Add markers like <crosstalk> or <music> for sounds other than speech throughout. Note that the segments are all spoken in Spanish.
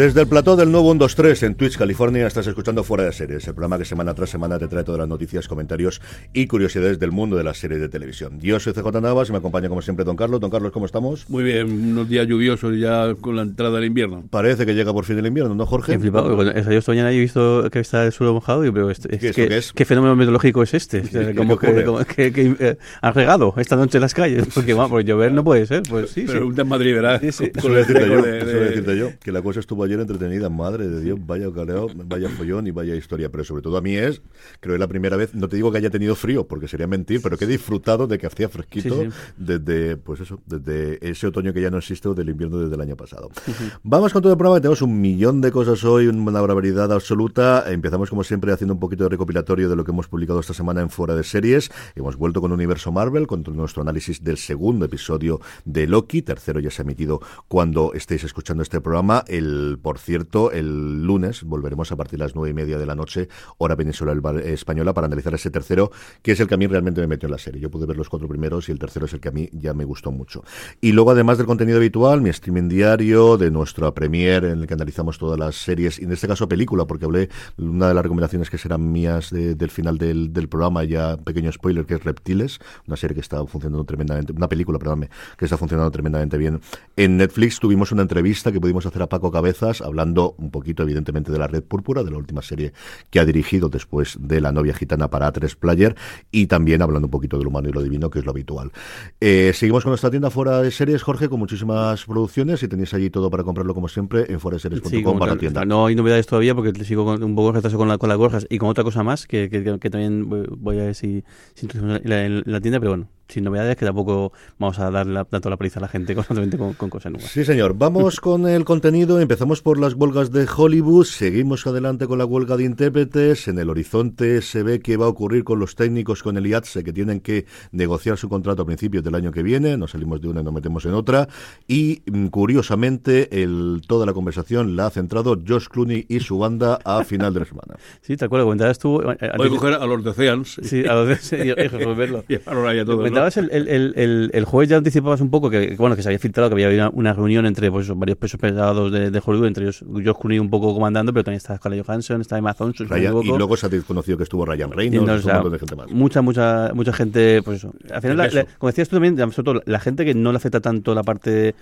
Desde el plató del nuevo 123 en Twitch, California, estás escuchando Fuera de Series, el programa que semana tras semana te trae todas las noticias, comentarios y curiosidades del mundo de las series de televisión. Yo soy CJ Navas y me acompaña como siempre Don Carlos. Don Carlos, ¿cómo estamos? Muy bien, unos días lluviosos ya con la entrada del invierno. Parece que llega por fin el invierno, ¿no, Jorge? He flipado. Cuando he salido esta mañana y he visto que está el suelo mojado y pero es, es ¿Qué es que, que es? ¿qué fenómeno meteorológico es este? O sea, ¿Qué- como qué que, como que- que, eh, han regado esta noche en las calles. <laughs> Porque, vamos, por llover no puede ser. Pues sí, sí. Pregunta en Madrid, ¿verdad? Sí, sí. Eso Con voy a el decirte yo, de- de- decirte yo, que la cosa estuvo ayer entretenida, madre de Dios, vaya caleo, <laughs> vaya follón y vaya historia, pero sobre todo a mí es, creo que es la primera vez, no te digo que haya tenido frío, porque sería mentir, pero que he disfrutado de que hacía fresquito Sí, sí. desde, pues eso, desde ese otoño que ya no existe o del invierno desde el año pasado. Vamos con todo el programa, que tenemos un millón de cosas hoy, una barbaridad absoluta, empezamos como siempre haciendo un poquito de recopilatorio de lo que hemos publicado esta semana en Fuera de Series, hemos vuelto con Universo Marvel, con nuestro análisis del segundo episodio de Loki, tercero ya se ha emitido cuando estéis escuchando este programa. El, por cierto, el lunes volveremos a partir de las nueve y media de la noche, hora peninsular española, para analizar ese tercero, que es el que a mí realmente me metió en la serie. Yo pude ver los cuatro primeros y el tercero es el que a mí ya me gustó mucho. Y luego, además del contenido habitual, mi streaming diario, de nuestra premier, en el que analizamos todas las series, y en este caso película, porque hablé una de las recomendaciones que serán mías de- del final del, programa, ya pequeño spoiler, que es Reptiles, una serie que está funcionando tremendamente, una película, perdóname, que está funcionando tremendamente bien. En Netflix tuvimos una entrevista que pudimos hacer a Paco Cabezas, hablando un poquito, evidentemente, de la Red Púrpura, de la última serie que ha dirigido después de La novia gitana para A3 Player, y también hablando un poquito de lo humano y lo divino, que es lo habitual. Eh, seguimos con nuestra tienda fuera de series, Jorge, con muchísimas producciones, y tenéis allí todo para comprarlo como siempre en fuera de series.com Sí, barra tal, tienda. No hay novedades todavía porque sigo con, un poco retraso con, la, con las gorjas y con otra cosa más que, que, que- que también voy- a ver si, si en la, en la tienda, pero bueno, sin novedades que tampoco vamos a dar la, tanto la paliza a la gente <laughs> constantemente con, con cosas nuevas. Sí, señor. Vamos con el contenido. Empezamos por las huelgas de Hollywood. Seguimos adelante con la huelga de intérpretes. En el horizonte se ve que va a ocurrir con los técnicos, con el IATSE, que tienen que negociar su contrato a principios del año que viene. Nos salimos de una y nos metemos en otra. Y, mm, curiosamente, el, toda la conversación la ha centrado Josh Clooney y su banda a final de la semana. <laughs> Sí, cual, lo comentabas tú. eh, Voy a coger a los de Oceans Sí, a los de sí, y-. Comentabas el, el, el, el, el jueves ya anticipabas un poco que, que, bueno que se había filtrado que había habido una, una reunión entre pues, varios pesos pesados de, de Hollywood, entre ellos George Clooney un poco comandando, pero también está Scarlett Johansson, está Emma Thompson, Ryan- y luego se ha conocido que estuvo Ryan Reynolds, no, o un sea, montón de gente más. Mucha, mucha, mucha gente, pues eso. Al final, la- la- como decías tú también, sobre todo la gente que no le afecta tanto la parte,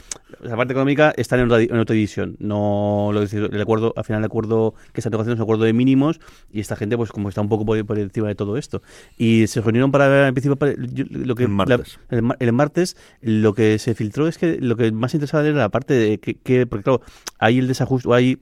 la parte económica está en otra, en otra división. No lo decir, el acuerdo, al final el acuerdo que está negociando es un acuerdo de mínimos y esta gente, pues como está un poco por, por encima de todo esto. Y se reunieron para, en principio, para- yo- lo que El martes. la- el, ma- el martes, lo que se filtró es que lo que más interesaba era la parte de que, que- porque claro, hay el desajuste, o hay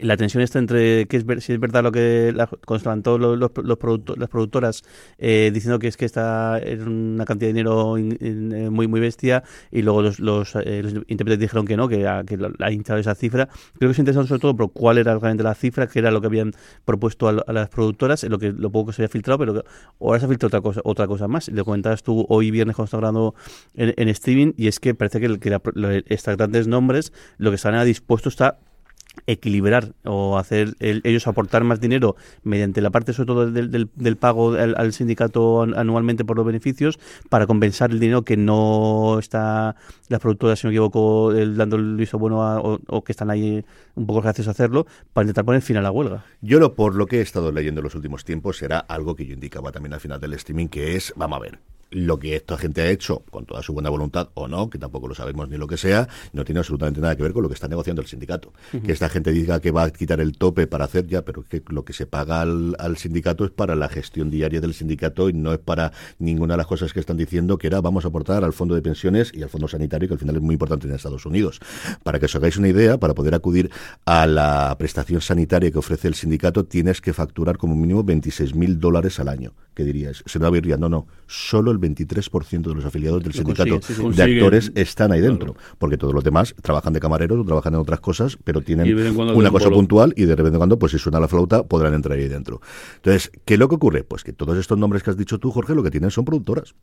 la tensión está entre que es ver- si es verdad lo que la, todos los, los, los las productoras eh, diciendo que es que está en una cantidad de dinero in- in- eh, muy muy bestia y luego los, los, eh, los intérpretes dijeron que no que, a- ha hinchado esa cifra. Creo que se interesaron sobre todo por cuál era realmente la cifra que era lo que habían propuesto a, a las productoras lo que lo poco que se había filtrado pero ahora se ha filtrado otra cosa otra cosa más. Lo comentabas tú hoy viernes cuando grabando en, en streaming y es que parece que, que la, lo- estos grandes nombres lo que están dispuestos está equilibrar o hacer el- ellos aportar más dinero mediante la parte sobre todo del, del, del pago al, sindicato an- anualmente por los beneficios para compensar el dinero que no está las productoras si no me equivoco el- dando el visto bueno a- o, que están ahí un poco gracias a hacerlo para intentar poner fin a la huelga. Yo lo, por lo que he estado leyendo en los últimos tiempos era algo que yo indicaba también al final del streaming, que es, vamos a ver, lo que esta gente ha hecho, con toda su buena voluntad o no, que tampoco lo sabemos ni lo que sea, no tiene absolutamente nada que ver con lo que está negociando el sindicato. Que esta gente diga que va a quitar el tope para hacer ya, pero que lo que se paga al, al sindicato es para la gestión diaria del sindicato y no es para ninguna de las cosas que están diciendo que era vamos a aportar al fondo de pensiones y al fondo sanitario, que al final es muy importante en Estados Unidos. Para que os hagáis una idea, para poder acudir a la prestación sanitaria que ofrece el sindicato, tienes que facturar como mínimo 26 mil dólares al año. ¿Qué dirías? Se ya. No, no. Solo el 23% de los afiliados del sindicato de actores están ahí dentro. Porque todos los demás trabajan de camareros o trabajan en otras cosas, pero tienen una cosa puntual y de en cuando, pues si suena la flauta, podrán entrar ahí dentro. Entonces, ¿qué es lo que ocurre? Pues que todos estos nombres que has dicho tú, Jorge, lo que tienen son productoras.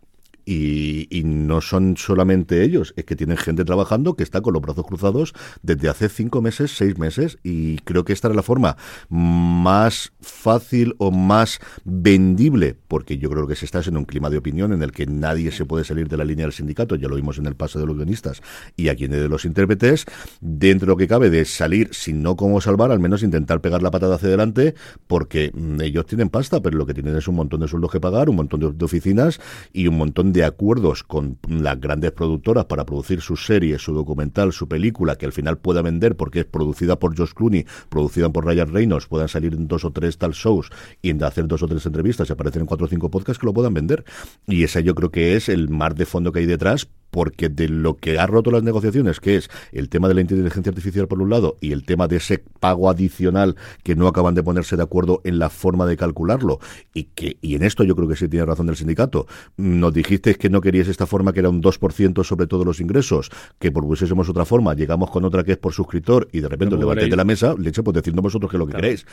Y, y no son solamente ellos, es que tienen gente trabajando que está con los brazos cruzados desde hace cinco meses, seis meses, y creo que esta era la forma más fácil o más vendible, porque yo creo que se está en un clima de opinión en el que nadie se puede salir de la línea del sindicato, ya lo vimos en el paso de los guionistas y aquí en el de los intérpretes, dentro de lo que cabe de salir sin no como salvar, al menos intentar pegar la patada hacia adelante, porque mm, ellos tienen pasta, pero lo que tienen es un montón de sueldos que pagar, un montón de, de oficinas y un montón de acuerdos con las grandes productoras para producir su serie, su documental, su película, que al final pueda vender porque es producida por Josh Clooney, producida por Ryan Reynolds, puedan salir dos o tres tal shows y en hacer dos o tres entrevistas y aparecer en cuatro o cinco podcasts que lo puedan vender. Y ese yo creo que es el mar de fondo que hay detrás porque de lo que ha roto las negociaciones, que es el tema de la inteligencia artificial por un lado y el tema de ese pago adicional que no acaban de ponerse de acuerdo en la forma de calcularlo y que y en esto yo creo que sí tiene razón el sindicato. Nos dijisteis que no queríais esta forma que era un 2% sobre todos los ingresos, que propusiésemos otra forma, llegamos con otra que es por suscriptor y de repente levantáis queréis. de la mesa, leche, pues decidnos vosotros qué es lo que queréis.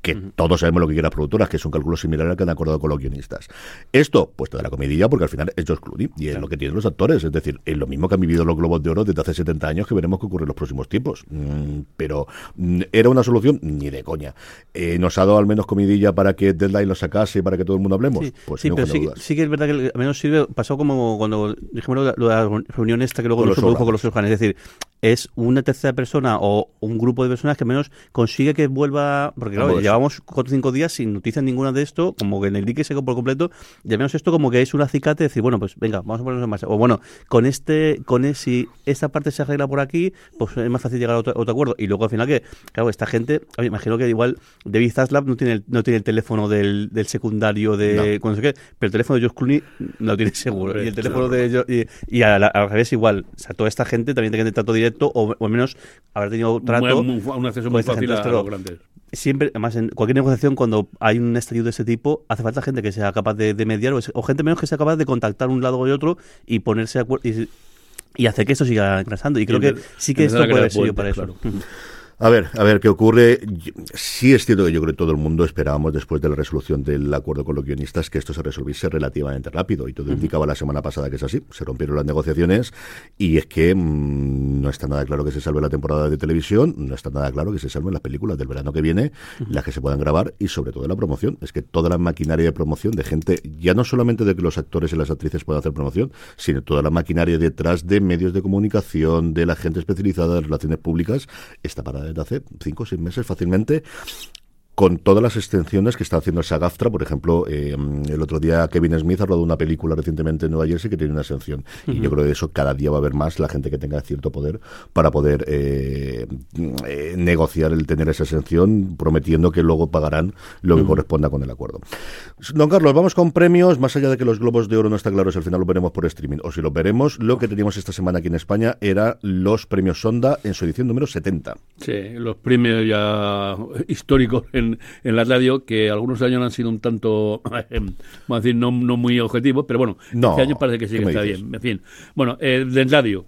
Que todos sabemos lo que quieren las productoras, que es un cálculo similar al que han acordado con los guionistas. Esto, pues te da la comidilla porque al final es George Clooney y es lo que tienen los actores. Es decir, es lo mismo que han vivido los Globos de Oro desde hace 70 años que veremos qué ocurre en los próximos tiempos. Mm, pero, mm, ¿era una solución? Ni de coña. Eh, ¿Nos ha dado al menos comidilla para que Deadline lo sacase y para que todo el mundo hablemos? Sí, Pues sí, no, pero sí, sí que es verdad que al menos sirve, pasó como cuando dijimos lo de, la reunión esta que luego Con no se produjo con los órganos, es decir, es una tercera persona o un grupo de personas que al menos consigue que vuelva, porque claro, llevamos cuatro o cinco días sin noticias ninguna de esto, como que en el dique seco por completo, y al menos esto como que es un acicate de decir, bueno, pues venga, vamos a ponernos en marcha. O bueno, con este, con e- si esta parte se arregla por aquí, pues es más fácil llegar a otro, a otro acuerdo. Y luego al final que, claro, esta gente, a mí, imagino que igual David Zaslav no tiene el, no tiene el teléfono del, del secundario de cuando se quede, pero el teléfono de George Clooney lo tiene seguro. y el teléfono de Jo- y, y a la- al revés igual. O sea, toda esta gente también tiene trato directo o, o al menos haber tenido trato. Muy- un acceso muy fácil gente. a Pero los grandes. Siempre, además, en cualquier negociación, cuando hay un estallido de ese tipo, hace falta gente que sea capaz de, de mediar o, gente menos que sea capaz de contactar un lado y otro y ponerse de acuerdo y, hacer que esto siga engrasando. Y creo que sí que esto a puede haber sido para eso. A ver, a ver qué ocurre. Sí es cierto que yo creo que todo el mundo esperábamos después de la resolución del acuerdo con los guionistas que esto se resolviese relativamente rápido y todo indicaba la semana pasada que es así. Se rompieron las negociaciones y es que mm, no está nada claro que se salve la temporada de televisión, no está nada claro que se salven las películas del verano que viene, las que se puedan grabar y sobre todo la promoción. Es que toda la maquinaria de promoción de gente, ya no solamente de que los actores y las actrices puedan hacer promoción, sino toda la maquinaria detrás de medios de comunicación, de la gente especializada de relaciones públicas, está parada desde hace cinco o seis meses fácilmente con todas las extensiones que está haciendo el SAGAFTRA, por ejemplo, eh, el otro día Kevin Smith ha rodado una película recientemente en Nueva Jersey que tiene una extensión. Y yo creo que de eso cada día va a haber más la gente que tenga cierto poder para poder eh, eh, negociar el tener esa exención, prometiendo que luego pagarán lo que corresponda con el acuerdo. Don Carlos, vamos con premios, más allá de que los Globos de Oro no está claro si al final lo veremos por streaming o si lo veremos, lo que teníamos esta semana aquí en España era los premios Sonda en su edición número 70. Sí, los premios ya históricos en, en la radio, que algunos años han sido un tanto, <laughs> vamos a decir, no, no muy objetivos, pero bueno, No, este año parece que sí ¿qué que está dices? bien. En fin, bueno, eh, de radio.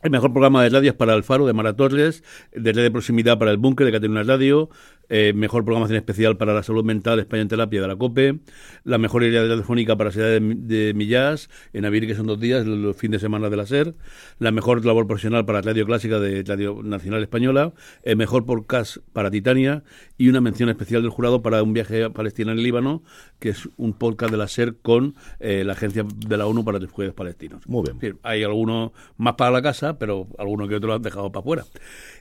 El mejor programa de radio es para El Faro de Mara Torres, de de proximidad para El Búnker de Cataluña Radio, eh, mejor programación especial para la salud mental España en terapia de la COPE, la mejor idea telefónica para Ciudad de, de Millás, en Avir que son dos días, los fines de semana de la SER, la mejor labor profesional para Radio Clásica de Radio Nacional Española, el mejor podcast para Titania y una mención especial del jurado para un viaje a Palestina en el Líbano, que es un podcast de la SER con eh, la Agencia de la ONU para Refugiados Palestinos. Muy bien. Hay algunos más para la casa casa, pero algunos que otros lo han dejado para afuera.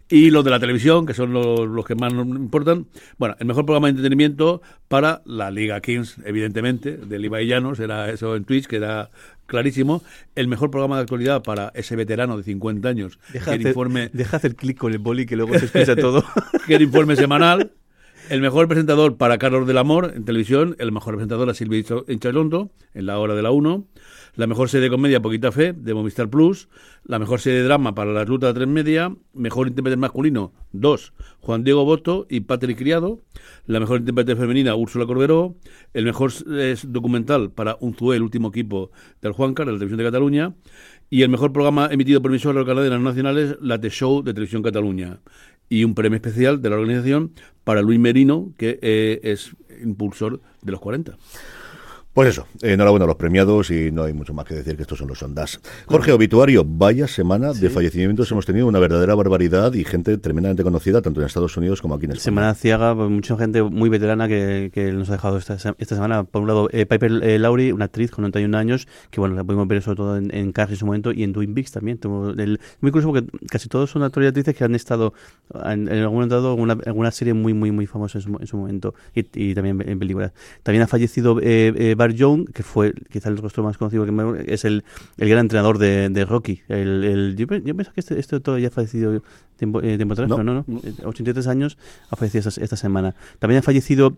Y los de la televisión, que son los, los que más nos importan. Bueno, el mejor programa de entretenimiento para la Liga Kings, evidentemente, del Ibai Llanos, era eso en Twitch, que era clarísimo. El mejor programa de actualidad para ese veterano de 50 años, Deja, que el hacer, informe, deja hacer clic con el boli que luego se expresa todo. <laughs> que el informe semanal. El mejor presentador para Carlos del Amor en televisión, el mejor presentador a Silvia Enchalondo en la hora de la 1, la mejor serie de comedia Poquita Fe de Movistar Plus, la mejor serie de drama para la ruta de tres media, mejor intérprete masculino 2, Juan Diego Boto y Patrick Criado, la mejor intérprete femenina Úrsula Corberó, el mejor es documental para Unzué, el último equipo del Juancar de la televisión de Cataluña, y el mejor programa emitido por emisoras cadenas nacionales, la The Show de Televisión Cataluña. Y un premio especial de la organización para Luis Merino, que eh, es impulsor de los 40. Pues eso, enhorabuena a los premiados y no hay mucho más que decir que estos son los ondas. Jorge, obituario, vaya semana de fallecimientos hemos tenido, una verdadera barbaridad y gente tremendamente conocida tanto en Estados Unidos como aquí en España. Semana ciaga, pues, mucha gente muy veterana que, que nos ha dejado esta, esta semana. Por un lado, eh, Piper eh, Laurie, una actriz con 91 años, que bueno, la pudimos ver sobre todo en, en Cars en su momento y en Twin Peaks también. El- muy curioso porque casi todos son actores y actrices que han estado en, en algún momento dado en una, en una serie muy, muy, muy famosa en su, en su momento y, y también en películas. También ha fallecido eh, eh, Young, que fue quizá el rostro más conocido que me- es el, el gran entrenador de, de Rocky. El, el- yo, yo pensaba que este, este todo ya ha fallecido tiempo, eh, tiempo atrás, No. no, no. Eh, 83 años ha fallecido esta, esta semana. También ha fallecido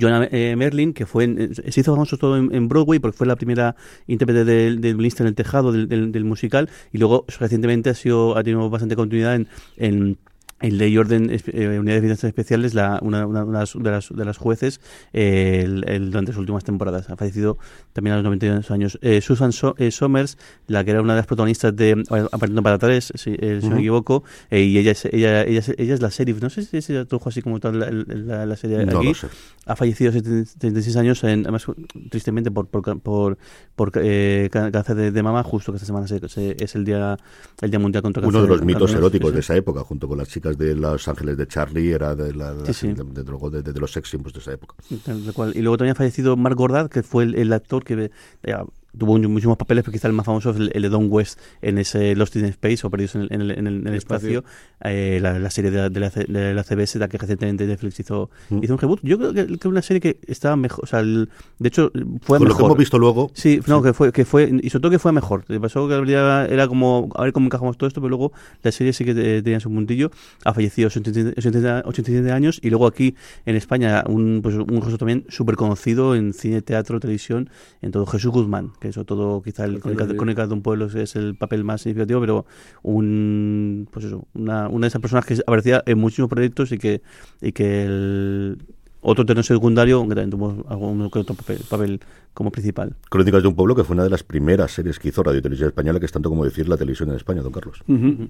Jonah eh, Merlin, que fue en- eh, se hizo famoso todo en, en Broadway porque fue la primera intérprete del, del en el tejado del, del- del musical y luego recientemente ha sido ha tenido bastante continuidad en, en el Ley Orden, espe- eh, Unidades de Vigilancia Especiales, la, una, una- una de, las, de las jueces eh, el- el- durante sus últimas temporadas. Ha fallecido también a los 92 años. Eh, Susan So- eh, Somers, la que era una de las protagonistas de Apartando para tres, si, eh, si no me equivoco, eh, y ella es, ella, ella, es, ella es la sheriff. No sé si se tradujo así como tal la, la- la serie No aquí lo sé. ha fallecido a 76 años, en, además tristemente por, por, por, por eh, cáncer de, de mama, justo que esta semana se- se- es el día el día mundial contra el Uno cáncer. de los mitos cáncer- eróticos de esa época, junto con las chicas de Los Ángeles de Charlie, era de, la, de, Sí, sí. de- de- de- de- de los sex symbols de esa época. Tal cual. Y luego también ha fallecido Mark Gordad, que fue el, el actor que eh, tuvo muchísimos papeles, pero quizá el más famoso es el, el de Don West en ese Lost in Space o Perdidos en el, en el, en el- en el espacio, eh, la, la serie de la, de, la, C- de la CBS, la que recientemente Netflix hizo, Mm. hizo un reboot. Yo creo que, que una serie que estaba mejor, o sea, el- de hecho fue Con lo mejor. que hemos visto luego, Sí, no, que fue, que fue, y sobre todo que fue mejor. Le pasó que era como, a ver cómo encajamos todo esto, pero luego la serie sí que tenía su puntillo. Ha fallecido a 87 87 87 años y luego aquí en España un, pues, un rostro también súper conocido en cine, teatro, televisión, en todo Jesús Guzmán, que eso todo quizá el crónica, de un pueblo es- el papel más significativo, pero un, pues eso, una, una de esas personas que aparecía en muchísimos proyectos y que, y que el, otro terreno secundario, aunque también tuvo algún otro papel, papel como principal. Crónicas de un pueblo, que fue una de las primeras series que hizo Radio Televisión Española, que es tanto como decir la televisión en España, don Carlos. Ujú.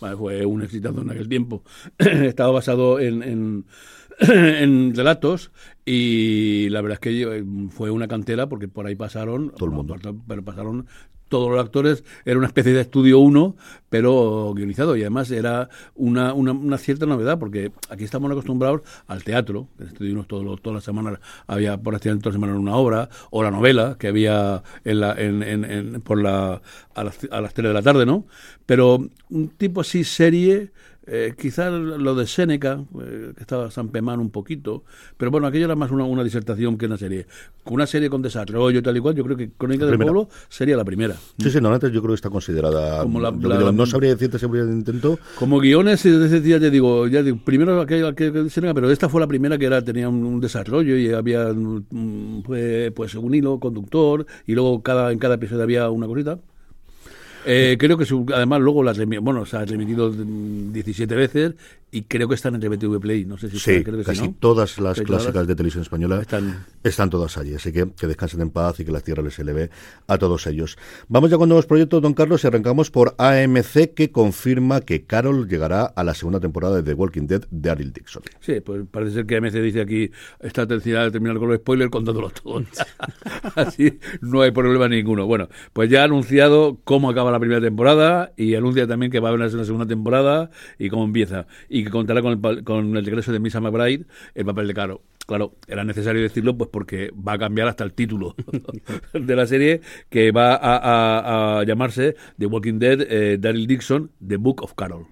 Bueno, fue un exitazo en aquel tiempo. <clears throat> Estaba basado en, en, <clears throat> en relatos y la verdad es que eh, fue una cantera porque por ahí pasaron, Todo el mundo. pero pasaron todos los actores, era una especie de estudio uno, pero guionizado y además era una, una, una cierta novedad porque aquí estamos acostumbrados al teatro, en estudio uno todos los- todas las semanas había por accidente todas las semanas una obra, o la novela que había en la, en, en- en- por la, a, las, a las 3 de la tarde, ¿no? Pero un tipo así serie, eh, quizás lo de Séneca, eh, que estaba San Pemán un poquito, pero bueno, aquello era más una, una disertación que una serie. Una serie con desarrollo y tal y cual, yo creo que Crónica del. Pueblo sería la primera. Sí, sí, no, antes yo creo que está considerada. Como la- yo la- no sabría decirte si habría intento. Como guiones, de ese día te digo, ya digo, primero aquel, aquel Séneca, pero esta fue la primera que era tenía un, un desarrollo y había pues, pues un hilo conductor y luego cada en cada episodio había una cosita. Eh, creo que su- además luego las bueno, se ha remitido mm, 17 veces y creo que están en RBTV Play, no sé si Sí, está, creo que casi sí, ¿no? todas las clásicas todas de televisión española están están todas allí. Así que que descansen en paz y que la tierra les eleve a todos ellos. Vamos ya con nuevos proyectos, don Carlos, y arrancamos por AMC, que confirma que Carol llegará a la segunda temporada de The Walking Dead de Daryl Dixon. Sí, pues parece ser que AMC dice aquí esta tercera de terminar con los spoilers contándolo todo. <laughs> Así no hay problema ninguno. Bueno, pues ya ha anunciado cómo acaba la primera temporada y anuncia también que va a haber una segunda temporada y cómo empieza. Y que contará con el, con el regreso de Misa McBride, el papel de Caro. Claro, era necesario decirlo pues porque va a cambiar hasta el título <laughs> de la serie que va a, llamarse The Walking Dead, eh, Daryl Dixon, The Book of Carol.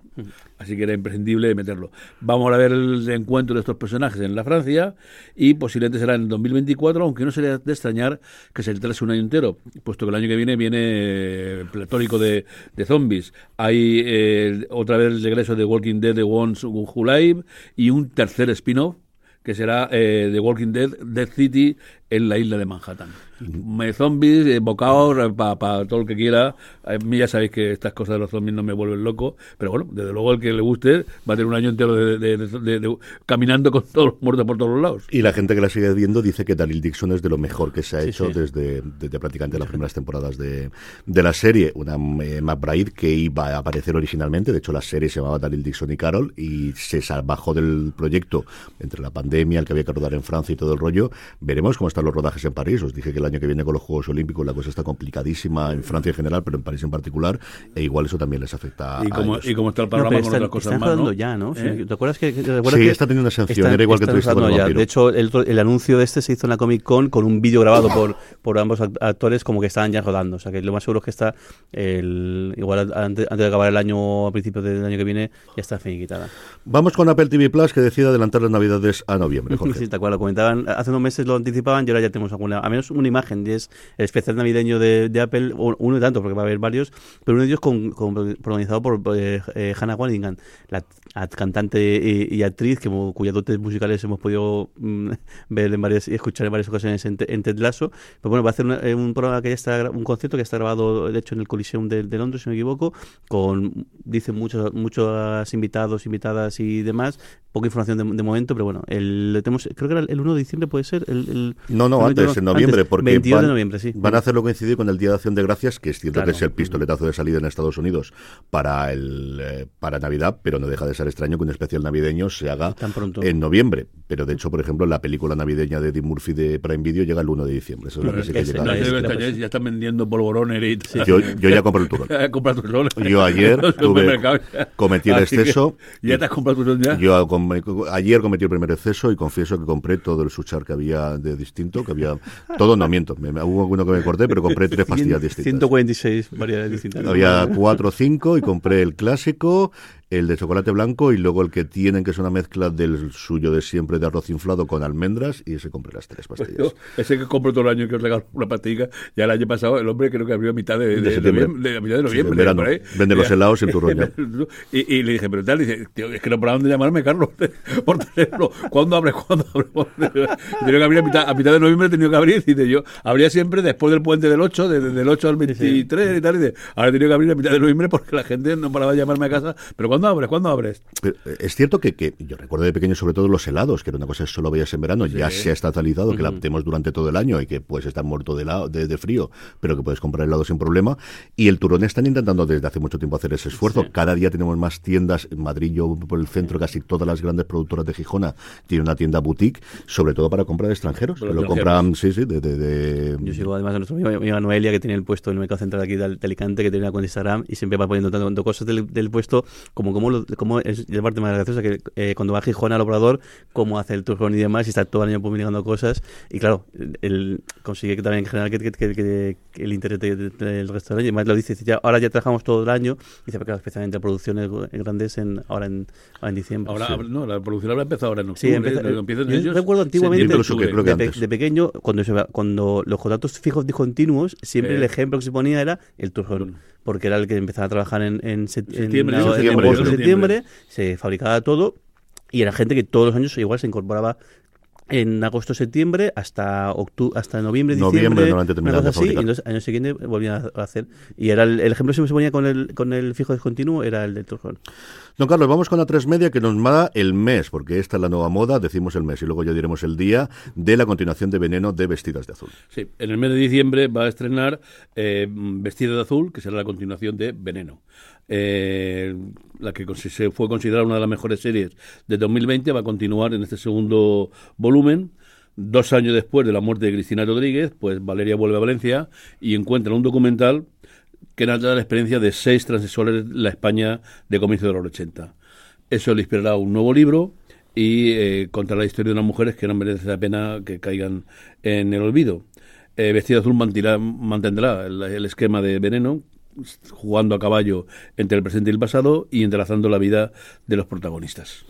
Así que era imprescindible meterlo. Vamos a ver el encuentro de estos personajes en la Francia y posiblemente será en 2024, aunque no sería de extrañar que se retrase un año entero, puesto que el año que viene viene eh, pletórico de, de zombies. Hay eh, otra vez el regreso de Walking Dead de Once Who Live y un tercer spin-off que será eh, The Walking Dead, Dead City en la isla de Manhattan. Me zombies, eh, bocados, eh, para todo el que quiera. A mí ya sabéis que estas cosas de los zombies no me vuelven loco, pero bueno, desde luego el que le guste va a tener un año entero de, caminando con todos los muertos por todos los lados. Y la gente que la sigue viendo dice que Daryl Dixon es de lo mejor que se ha hecho Desde, prácticamente las primeras temporadas de, la serie. Una eh, McBride que iba a aparecer originalmente, de hecho la serie se llamaba Daryl Dixon y Carol y se bajó del proyecto entre la pandemia, el que había que rodar en Francia y todo el rollo. Veremos cómo está los rodajes en París. Os dije que el año que viene con los Juegos Olímpicos la cosa está complicadísima en Francia en general, pero en París en particular, e igual eso también les afecta y como, Y como está el panorama con otras cosas más, ¿no? ya, ¿no? ¿Eh? ¿Te acuerdas que, sí, está teniendo una sanción, era igual que tú ya. De hecho, el, el, anuncio de este se hizo en la Comic Con con un vídeo grabado por, por ambos actores como que estaban ya rodando. O sea, que lo más seguro es que está, el, igual antes, de acabar el año, a principios del año que viene, ya está finiquitada. Vamos con Apple TV Plus, que decide adelantar las navidades a noviembre. <laughs> Jorge. Sí, te acuerdo, lo comentaban, hace unos meses lo anticipaban y ahora ya tenemos alguna, a menos una imagen, y es el especial navideño de, Apple, uno de tanto, porque va a haber varios, pero uno de ellos con, protagonizado por eh, eh, Hannah Waddingham, la cantante y, actriz que, cuyas dotes musicales hemos podido mm, <laughs> ver en varias y escuchar en varias ocasiones en, en Ted Lasso. Pero bueno, va a hacer eh, un programa que ya está, un concierto que está grabado, de hecho, en el Coliseum de, Londres, si no me equivoco, con, dicen muchos, muchos invitados, invitadas y demás, poca información de, momento, pero bueno, el, tenemos, creo que era el 1 de diciembre, puede ser. El, no, no, antes, en noviembre, porque 22 de noviembre, sí. van a hacerlo coincidir con el Día de Acción de Gracias, que es cierto que es el pistoletazo de salida en Estados Unidos para el eh, para Navidad, pero no deja de ser extraño que un especial navideño se haga en noviembre. Pero de hecho, por ejemplo, la película navideña de Eddie Murphy de Prime Video llega el 1 de diciembre. Eso es lo que sí que llega. ya están vendiendo polvorones y yo, yo, ya compré <laughs> el turrón. yo ayer <laughs> tuve, cometí el exceso. ¿Ya te has comprado tu turrón ya? Yo ayer cometí el primer exceso y confieso que compré todo el suchar que había de distinto, que había todo, no miento, hubo alguno que me corté, pero compré tres pastillas distintas. 146 variedades distintas. Había cuatro o cinco y compré el clásico, el de chocolate blanco y luego el que tienen, que es una mezcla del suyo de siempre de arroz inflado con almendras y ese compré las tres pastillas. ese que compro todo el año que os regalo una pastilla, ya el año pasado el hombre creo que abrió a mitad de, de, de, de mitad de noviembre. Vende los helados y el turrón y, y, le dije, pero tal, dice, tío, es que no para dónde llamarme, Carlos, <laughs> por teléfono. ¿Cuándo abres? ¿Cuándo abres? <laughs> Tenía que abrir a mitad, a mitad de noviembre he tenido que abrir, y yo, abría siempre después del puente del 8, desde el 8 al 23 y tal, y de, ahora he tenido que abrir a mitad de noviembre porque la gente no paraba de llamarme a casa, pero ¿cuándo abres? ¿Cuándo abres? Eh, es cierto que, que, yo recuerdo de pequeño sobre todo los helados, que era una cosa que solo veías en verano, ya se ha estatalizado, que la tenemos durante todo el año y que puedes estar muerto de, de, frío, pero que puedes comprar helado sin problema. Y el turón están intentando desde hace mucho tiempo hacer ese esfuerzo. Cada día tenemos más tiendas, en Madrid, yo por el centro, casi todas las grandes productoras de Gijona tienen una tienda boutique, sobre todo para comprar extranjeros, que lo compran, sí, sí, de, de, Yo sigo además a nuestra amiga Noelia, que tiene el puesto en el mercado central aquí de, Alicante, que tiene una cuenta Instagram y siempre va poniendo tanto, cosas del, puesto como como, como es la parte más graciosa que eh, cuando va a Gijona al operador, cómo hace el turrón y demás, y está todo el año publicando cosas. Y claro, él consigue que también generar que, que, que, el interés del restaurante, y además lo dice, ya, ahora ya trabajamos todo el año, dice, porque especialmente producciones grandes en, ahora, en, en diciembre. Ahora, no, la producción habrá empezado ahora en octubre. Sí, empieza, yo recuerdo antiguamente, de, pequeño, cuando, se, cuando los contratos fijos discontinuos, siempre el ejemplo que se ponía era el turrón porque era el que empezaba a trabajar en, en, septiembre, en, septiembre, se fabricaba todo y era gente que todos los años igual se incorporaba en agosto septiembre hasta octubre, hasta noviembre diciembre noviembre así, y entonces año siguiente volvían a hacer. Y era el, ejemplo que se ponía con el con el fijo discontinuo era el del turjón Don Carlos vamos con la tres media que nos da el mes porque esta es la nueva moda decimos el mes y luego ya diremos el día de la continuación de Veneno de Vestidas de Azul. Sí en el mes de diciembre va a estrenar eh, Vestida de Azul que será la continuación de Veneno eh, la que se fue considerada una de las mejores series de 2020, va a continuar en este segundo volumen. Dos años después de la muerte de Cristina Rodríguez, pues Valeria vuelve a Valencia y encuentra un documental que narra la experiencia de seis transexuales en la España de comienzo de los 80. Eso le inspirará un nuevo libro y eh, contará la historia de unas mujeres que no merece la pena que caigan en el olvido. Eh, Vestido Azul mantendrá el esquema de Veneno, jugando a caballo entre el presente y el pasado y entrelazando la vida de los protagonistas.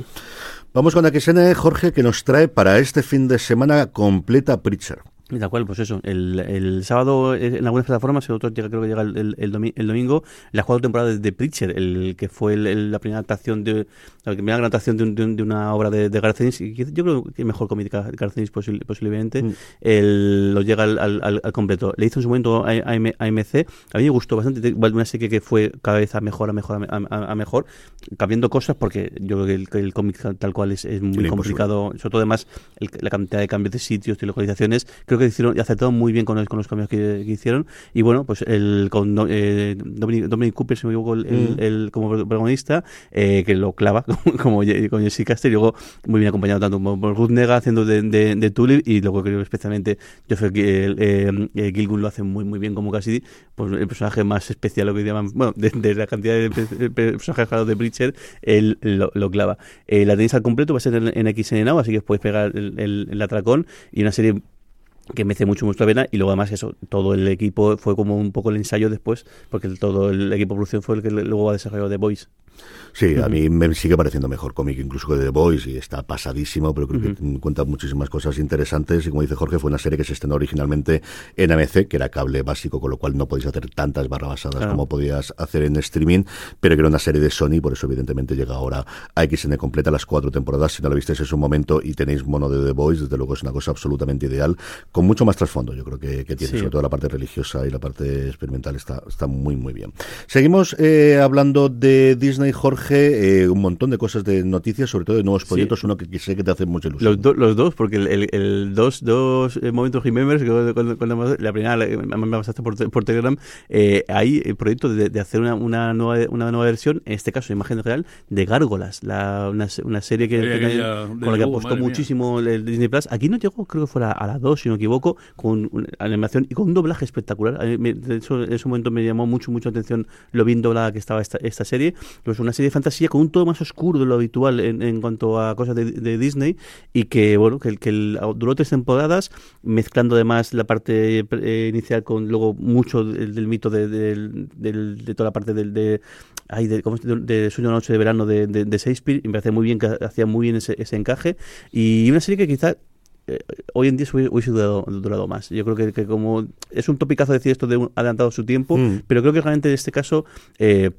Vamos con XN, Jorge, que nos trae para este fin de semana completa Preacher. Y Tal cual, pues eso. El, el sábado eh, en algunas plataformas, el otro llega, creo que llega el, el, el domi- el domingo, la cuarta temporada de Preacher, el que fue el- el- la primera adaptación de la primera gran adaptación de, un- de un- de una obra de, de Garth Ennis, y yo creo que mejor cómica Garth Ennis posi- posiblemente, Mm. el, lo llega al, al- al- completo. Le hizo en su momento a, a- AM AMC, a mí me gustó bastante, igual una serie que fue cada vez a mejor, a mejor, a, a- a mejor, cambiando cosas porque yo creo que el, el cómic tal cual es, es muy complicado, sobre todo además el- la cantidad de cambios de sitios y localizaciones, creo que hicieron y acertaron muy bien con los, con los cambios que, que hicieron y bueno, pues el con eh, Dominic, Dominic Cooper, si me equivoco, el, el- Mm. el- como protagonista, eh, que lo clava <laughs> como, Ye- con Jesse Caster y luego muy bien acompañado tanto por Ruth Nega haciendo de, de, de Tulip y luego creo especialmente Joseph Gil- eh, Gilgun lo hace muy muy bien como Cassidy, pues el personaje más especial lo que llaman, bueno, de, de la cantidad de pe- pe- personajes de Breacher, él lo, lo clava. Eh, la tenéis al completo, va a ser en, en XN Now, así que os podéis pegar el, el- el atracón y una serie que merece mucho mucho la pena y luego además eso todo el equipo fue como un poco el ensayo después porque todo el equipo de producción fue el que luego ha desarrollado The Voice Sí, a mí me sigue pareciendo mejor cómic incluso que The Voice y está pasadísimo, pero creo que cuenta muchísimas cosas interesantes y como dice Jorge, fue una serie que se estrenó originalmente en AMC, que era cable básico, con lo cual no podéis hacer tantas barrabasadas Claro. como podías hacer en streaming, pero que era una serie de Sony, por eso evidentemente llega ahora a XN completa las cuatro temporadas, si no la visteis es un momento y tenéis mono de The Voice, desde luego es una cosa absolutamente ideal, con mucho más trasfondo yo creo que, que tiene, Sí. sobre todo la parte religiosa y la parte experimental está, está muy muy bien. Seguimos eh, hablando de Disney, Jorge, eh, un montón de cosas de noticias, sobre todo de nuevos Sí. proyectos, uno que, que sé que te hace mucha ilusión. los, do- los dos porque el, el- el dos, dos eh, momentos Remembers que cuando- cuando- cuando- la primera la- me me pasaste por, por Telegram eh, hay el proyecto de, de hacer una, una nueva una nueva versión en este caso imagen real de Gárgolas la, una, una serie que, que- aquella con la que apostó mía. muchísimo el, Disney Plus aquí no llegó creo que fuera a la 2 si no me equivoco con una animación y con un doblaje espectacular A mí me- de hecho, en ese momento me llamó mucho mucho la atención lo bien doblada que estaba esta, esta serie pues una serie de fantasía con un tono más oscuro de lo habitual en, en cuanto a cosas de, de Disney y que bueno que, el- que el- duró tres temporadas mezclando además la parte eh, inicial con luego mucho del, del mito de, de toda la parte del de ay, de, ¿cómo se- de, Sueño noche de verano de, Shakespeare y me parece muy bien que hacía muy bien ese, ese encaje y una serie que quizá eh, hoy en día se hubiese, hubiese durado, durado más. Yo creo que, que como es un topicazo decir esto de un adelantado su tiempo, Mm. pero creo que realmente en este caso eh,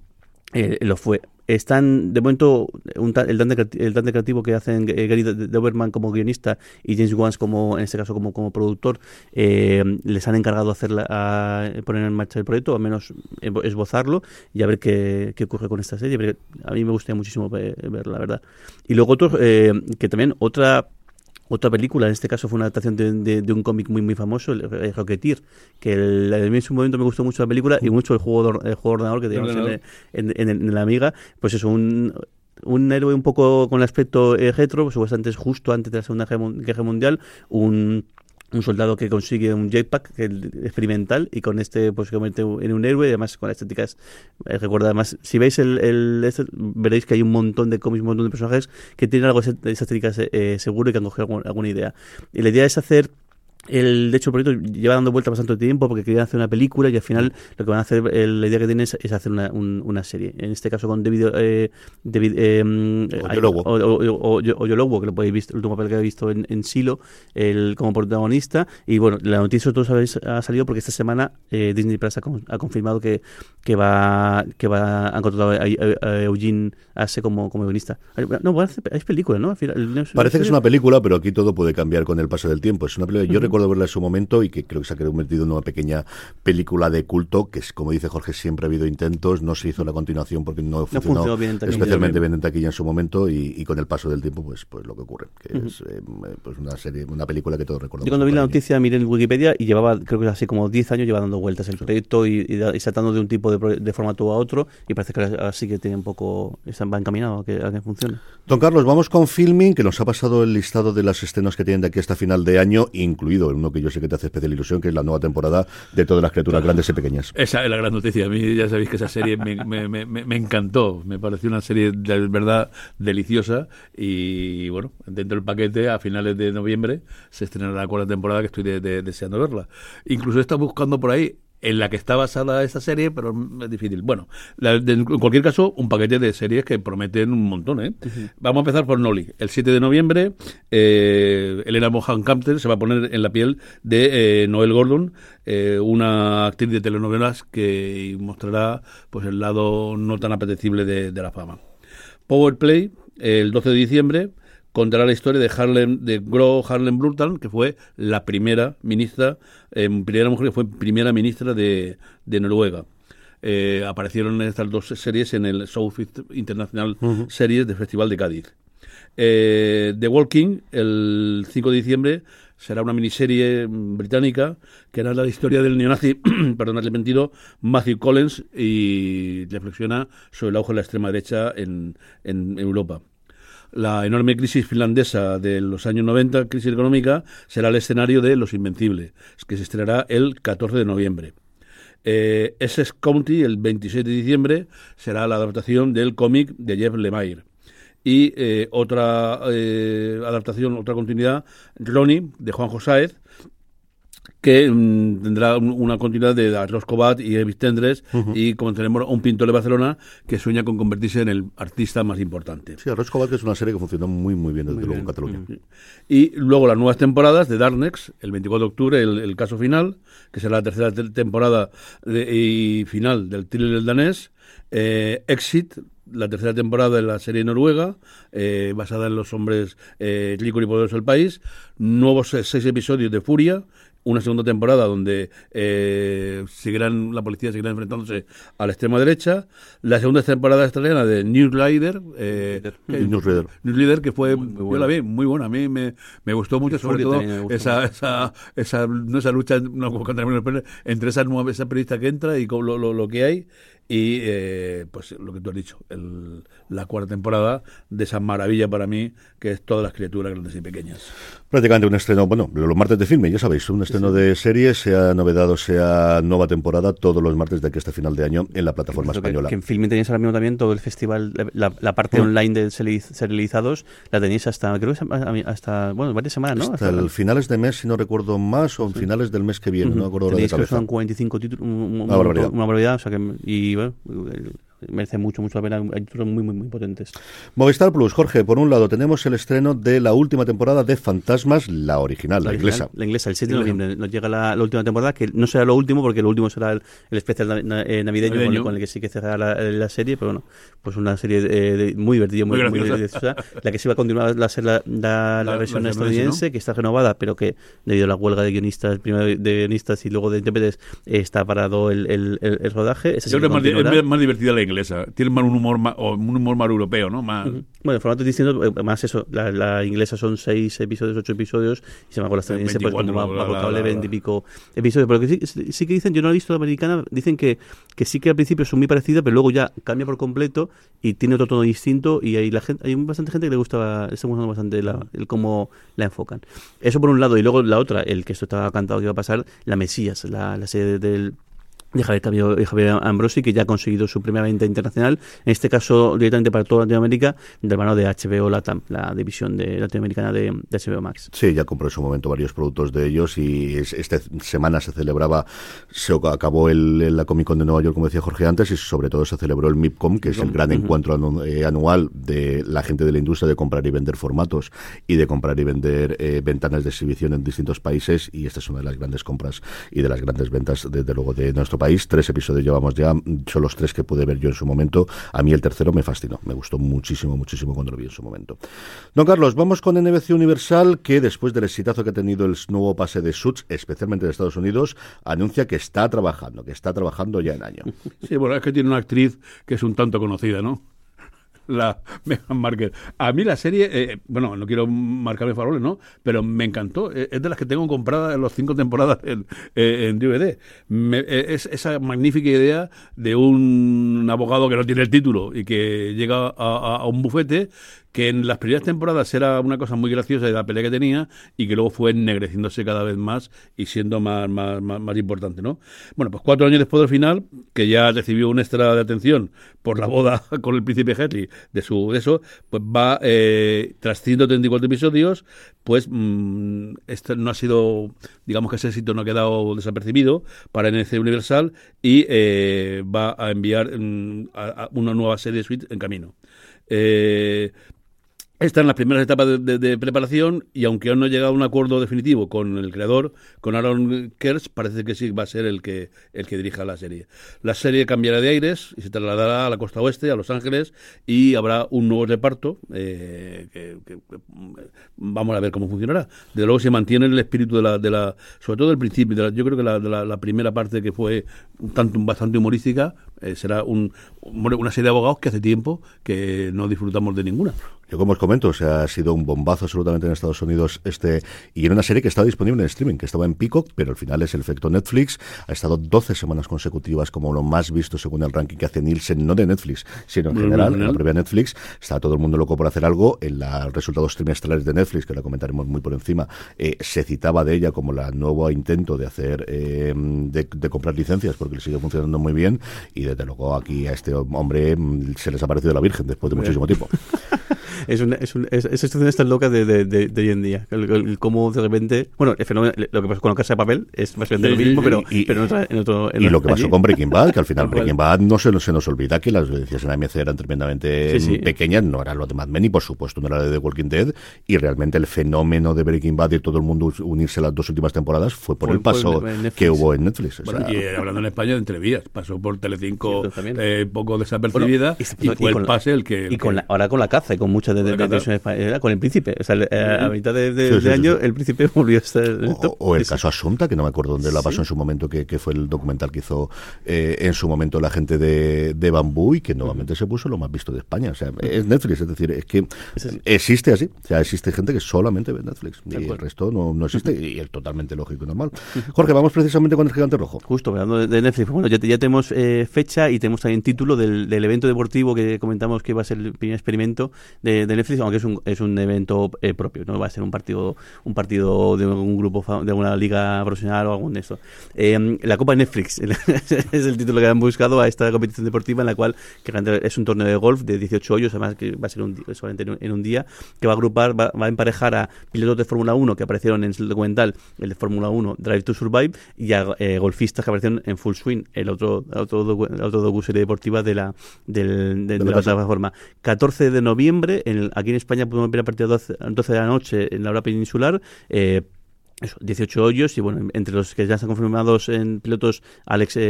eh, lo fue. Están, de momento, un el, tante, el tante creativo que hacen eh, Gary Do- Doberman como guionista y James Wans como, en este caso, como, como productor, eh, les han encargado hacer la- a poner en marcha el proyecto, o al menos esbo- esbozarlo y a ver qué, qué ocurre con esta serie. porque A mí me gustaría muchísimo ve- verla, la verdad. Y luego otro, eh, que también otra otra película, en este caso fue una adaptación de, de- de un cómic muy muy famoso, el, el Rocketeer, que el, en su momento me gustó mucho la película y mucho el juego de, el juego de ordenador que teníamos en, ordenador. en- en- en la Amiga, pues eso, un, un héroe un poco con el aspecto eh, retro, pues supuestamente es justo antes de la Segunda Guerra Mundial, un un soldado que consigue un jetpack experimental y con este pues se convierte en un héroe y además con las estéticas eh, recuerda además si veis el, el este, veréis que hay un montón de cómics un montón de personajes que tienen algo de esas estéticas eh, seguro y que han cogido algún- alguna idea. Y la idea es hacer el, de hecho, el proyecto lleva dando vueltas bastante tiempo porque querían hacer una película y al final lo que van a hacer, el- la idea que tienen es, es hacer una, un- una serie. En este caso con David, eh, David eh, o- o- o- o- que lo podéis visto, el último papel que he visto en, en Silo, el, como protagonista. Y bueno, la noticia todos sabéis ha salido porque esta semana eh, Disney Plus ha, con- ha confirmado que, que va que va han contratado a, a- a Eugene Ase como, como guionista. No, es película, ¿no? Al final, Parece que es una película, pero aquí todo puede cambiar con el paso del tiempo. Es una película, yo recuerdo verla en su momento y que creo que se ha convertido en una pequeña película de culto, que es, como dice Jorge, siempre ha habido intentos, no se hizo la continuación porque no, funcionó funcionó bien especialmente bien en taquilla en su momento y, y con el paso del tiempo, pues, pues lo que ocurre, que es eh, pues una serie, una película que todos recordamos. Yo cuando vi la noticia miré en Wikipedia y llevaba, creo que así como 10 años, lleva dando vueltas el proyecto y, y y saltando de un tipo de, de formato a otro y parece que ahora sí que tiene un poco, va encaminado a que, a que funcione. Don Carlos, vamos con Filming, que nos ha pasado el listado de las escenas que tienen de aquí hasta final de año, incluido uno que yo sé que te hace especial ilusión, que es la nueva temporada de todas las criaturas grandes y pequeñas. Esa es la gran noticia. A mí ya sabéis que esa serie me, me, me, encantó. Me pareció una serie de verdad deliciosa. Y bueno, dentro del paquete, a finales de noviembre, se estrenará la cuarta temporada que estoy deseando verla. Incluso he estado buscando por ahí en la que está basada esta serie, pero es difícil. Bueno, en cualquier caso, un paquete de series que prometen un montón. ¿eh? Vamos a empezar por Nolly. El 7 de noviembre, eh, Elena Mohan Campbell se va a poner en la piel de eh, Noel Gordon, eh, una actriz de telenovelas que mostrará pues el lado no tan apetecible de, de la fama. Power Play, el 12 de diciembre, contará la historia de Harlem, de Gro Harlem Brundtland, que fue la primera ministra, eh, primera mujer que fue primera ministra de, de Noruega. Eh, aparecieron estas dos series en el South International Series del Festival de Cádiz. Eh, The Walking, el 5 de diciembre, será una miniserie británica que narra la historia del neonazi, <clears throat> perdón, el mentido, Matthew Collins y reflexiona sobre el auge de la extrema derecha en, en Europa la enorme crisis finlandesa de los años 90, crisis económica, será el escenario de Los Invencibles, que se estrenará el 14 de noviembre. Eh, Essex County, el 26 de diciembre, será la adaptación del cómic de Jeff Lemire. Y eh, otra eh, adaptación, otra continuidad, Ronnie, de Juan Josáez, que mm, tendrá una continuidad de Arlos Cobat y Evis Tendres y como tenemos un pintor de Barcelona que sueña con convertirse en el artista más importante. Sí, Arlos Cobat que es una serie que funcionó muy muy bien desde luego en Cataluña. Y luego las nuevas temporadas de Darnex, el 24 de octubre el, caso final, que será la tercera temporada y final del thriller danés, eh, Exit, la tercera temporada de la serie noruega, eh, basada en los hombres eh, y poderosos del país, nuevos seis episodios de Furia, una segunda temporada donde eh, seguirán, la policía seguirá enfrentándose a la extrema derecha, la segunda temporada australiana de Newsleader, eh, Newsleader, que fue, muy, yo la vi, muy buena, a mí me, me gustó mucho, sobre todo esa, esa, esa, no, esa lucha no, entre esa, nueva, esa periodista que entra y lo, lo, lo que hay y eh, pues lo que tú has dicho, el, la cuarta temporada de esa maravilla para mí que es todas las criaturas grandes y pequeñas. Prácticamente un estreno, bueno, los martes de filme, ya sabéis, un estreno de serie, sea novedad o sea nueva temporada, todos los martes de aquí hasta final de año en la plataforma española. Que, en Filme tenéis ahora mismo también todo el festival, la, la parte online de serializados, la tenéis hasta, creo que hasta, bueno, varias semanas, ¿no? Hasta, el finales de mes, si no recuerdo más, o en finales del mes que viene, no recuerdo tenéis de que son 45 títulos, una barbaridad. Una barbaridad, o sea que, y bueno, merece mucho, mucho la pena. Hay títulos muy, muy, muy potentes. Movistar Plus, Jorge, por un lado tenemos el estreno de la última temporada de Fantasmas, la original, la, inglesa. La inglesa, el 7 de noviembre nos llega la, última temporada, que no será lo último, porque lo último será el, especial eh, navideño, Con, el, que sí que cerrará la, serie, pero bueno, pues una serie eh, muy divertida, muy, muy, divertida. la que sí va a continuar a ser la, la, versión estadounidense, que está renovada, pero que debido a la huelga de guionistas, primero de guionistas y luego de intérpretes, está parado el, el, rodaje. Yo creo que es más, divertida la inglesa. Tiene más un humor más, o un humor más europeo, ¿no? Más... Bueno, el formato es distinto, eh, más eso. La, inglesa son seis episodios, ocho episodios, y se me acuerda la estadounidense, pues como más, más veinte y pico episodios. Pero que sí, sí, que dicen, yo no he visto la americana, dicen que, que sí que al principio son muy parecidas, pero luego ya cambia por completo y tiene otro tono distinto y hay, la gente, hay bastante gente que le gusta, está gustando bastante la, el cómo la enfocan. Eso por un lado, y luego la otra, el que esto estaba cantado que iba a pasar, la Mesías, la, la serie del de Javier, Javier Ambrosi, que ya ha conseguido su primera venta internacional, en este caso directamente para toda Latinoamérica, de mano de HBO Latam, la división de latinoamericana de, HBO Max. Sí, ya compró en su momento varios productos de ellos y esta semana se celebraba, se acabó el, la Comic Con de Nueva York, como decía Jorge antes, y sobre todo se celebró el MIPCOM, que es el gran encuentro eh, anual de la gente de la industria de comprar y vender formatos y de comprar y vender eh, ventanas de exhibición en distintos países, y esta es una de las grandes compras y de las grandes ventas, desde luego, de nuestro país. Tres episodios llevamos ya, son los tres que pude ver yo en su momento. A mí el tercero me fascinó, me gustó muchísimo, muchísimo cuando lo vi en su momento. Don Carlos, vamos con NBC Universal, que después del exitazo que ha tenido el nuevo pase de Suits, especialmente de Estados Unidos, anuncia que está trabajando, que está trabajando ya en año. Sí, bueno, es que tiene una actriz que es un tanto conocida, ¿no? La <laughs> Meghan Markle. A mí la serie, eh, bueno, no quiero marcarme faroles, ¿no? Pero me encantó. Eh, Es de las que tengo compradas en las cinco temporadas en, eh, DVD. Me- eh, es esa magnífica idea de un abogado que no tiene el título y que llega a un bufete que en las primeras temporadas era una cosa muy graciosa de la pelea que tenía y que luego fue ennegreciéndose cada vez más y siendo más, más, más, importante, ¿no? Bueno, pues cuatro años después del final, que ya recibió un extra de atención por la boda <laughs> con el príncipe Harry de su de eso, pues va eh, tras 134 episodios, pues mm, este no ha sido, digamos que ese éxito no ha quedado desapercibido para NC Universal y eh, va a enviar mm, una nueva serie de suite en camino. Eh, está en las primeras etapas de, preparación y aunque aún no ha llegado a un acuerdo definitivo con el creador, con Aaron Kurtz, parece que sí va a ser el que, el que dirija la serie. La serie cambiará de aires y se trasladará a la costa oeste, a Los Ángeles, y habrá un nuevo reparto eh, que, mm, vamos a ver cómo funcionará. De luego se mantiene el espíritu de la, de la sobre todo el principio, de la- yo creo que la, de la, primera parte que fue bastante humorística eh, será un- una serie de abogados que hace tiempo que no disfrutamos de ninguna. Yo como os comento, o sea, ha sido un bombazo absolutamente en Estados Unidos este y era una serie que estaba disponible en streaming, que estaba en Peacock, pero al final es el efecto Netflix. Ha estado 12 semanas consecutivas como lo más visto según el ranking que hace Nielsen, no de Netflix, sino en general, en la propia Netflix. Está todo el mundo loco por hacer algo. En los resultados trimestrales de Netflix, que la comentaremos muy por encima, eh, se citaba de ella como la nuevo intento de hacer, eh, de, de comprar licencias, porque le sigue funcionando muy bien. Y desde luego aquí a este hombre mm, se les ha parecido la Virgen después de muchísimo tiempo. <laughs> Es, una, es, un, es, esa situación tan loca de, de, de, de hoy en día. El, el- el cómo de repente. Bueno, el fenómeno, lo que pasó con la casa de papel es básicamente Sí, lo mismo, sí, pero, y- pero en, otra, en otro. en Y lo que pasó allí. con Breaking Bad, que al final. <laughs> Breaking Bad no se, nos- se nos olvida que las audiencias en AMC eran tremendamente Sí, sí. pequeñas, no era lo de Mad Men y por supuesto no era de The Walking Dead y realmente el fenómeno de Breaking Bad y todo el mundo unirse a las dos últimas temporadas fue por Fue el paso por que hubo en Netflix. o Bueno, sea, y eh, hablando en España de entrevías, pasó por Telecinco eh, poco desapercibida Bueno, y, fue con el la- pase el que... el y con que- la- ahora con la caza y con muchas de, de, de- con el príncipe. O sea, eh, a mitad de, Sí, sí, sí, año, el príncipe <laughs> volvió a estar en el O, top. o el caso Asunta, que no me acuerdo dónde la pasó en su momento, que, que fue el documental que hizo eh, en su momento la gente de, de Bambú y que nuevamente se puso lo más visto de España. O sea, es Netflix, es decir, es que existe así. O sea, existe gente que solamente ve Netflix y el resto no, no existe y es totalmente lógico y normal. Jorge, vamos precisamente con el gigante rojo. Justo, hablando de- Netflix, bueno, ya, ya tenemos eh, fecha y tenemos también título del, del evento deportivo que comentamos que va a ser el primer experimento de, de Netflix, aunque es un, es un evento eh, propio, no va a ser un partido un partido de un grupo de alguna liga profesional o algún de eso. Eh, la Copa Netflix <laughs> es el título que han buscado a esta competición deportiva en la cual que es un torneo de golf de 18 hoyos, además que va a ser un, en un, día, que va a agrupar, va, va a emparejar a pilotos de Fórmula 1 que aparecieron en el documental, el de Fórmula 1 Drive to Survive, y a eh, golfistas que aparecieron en Full Swing, el otro otro, docu, docuserie deportiva de la, del, de, de la plataforma. 14 de noviembre, en aquí en España podemos ver a partir de 12, 12 de la noche en la hora peninsular. Eh, eso, 18 hoyos y bueno, entre los que ya están confirmados en pilotos Alex eh,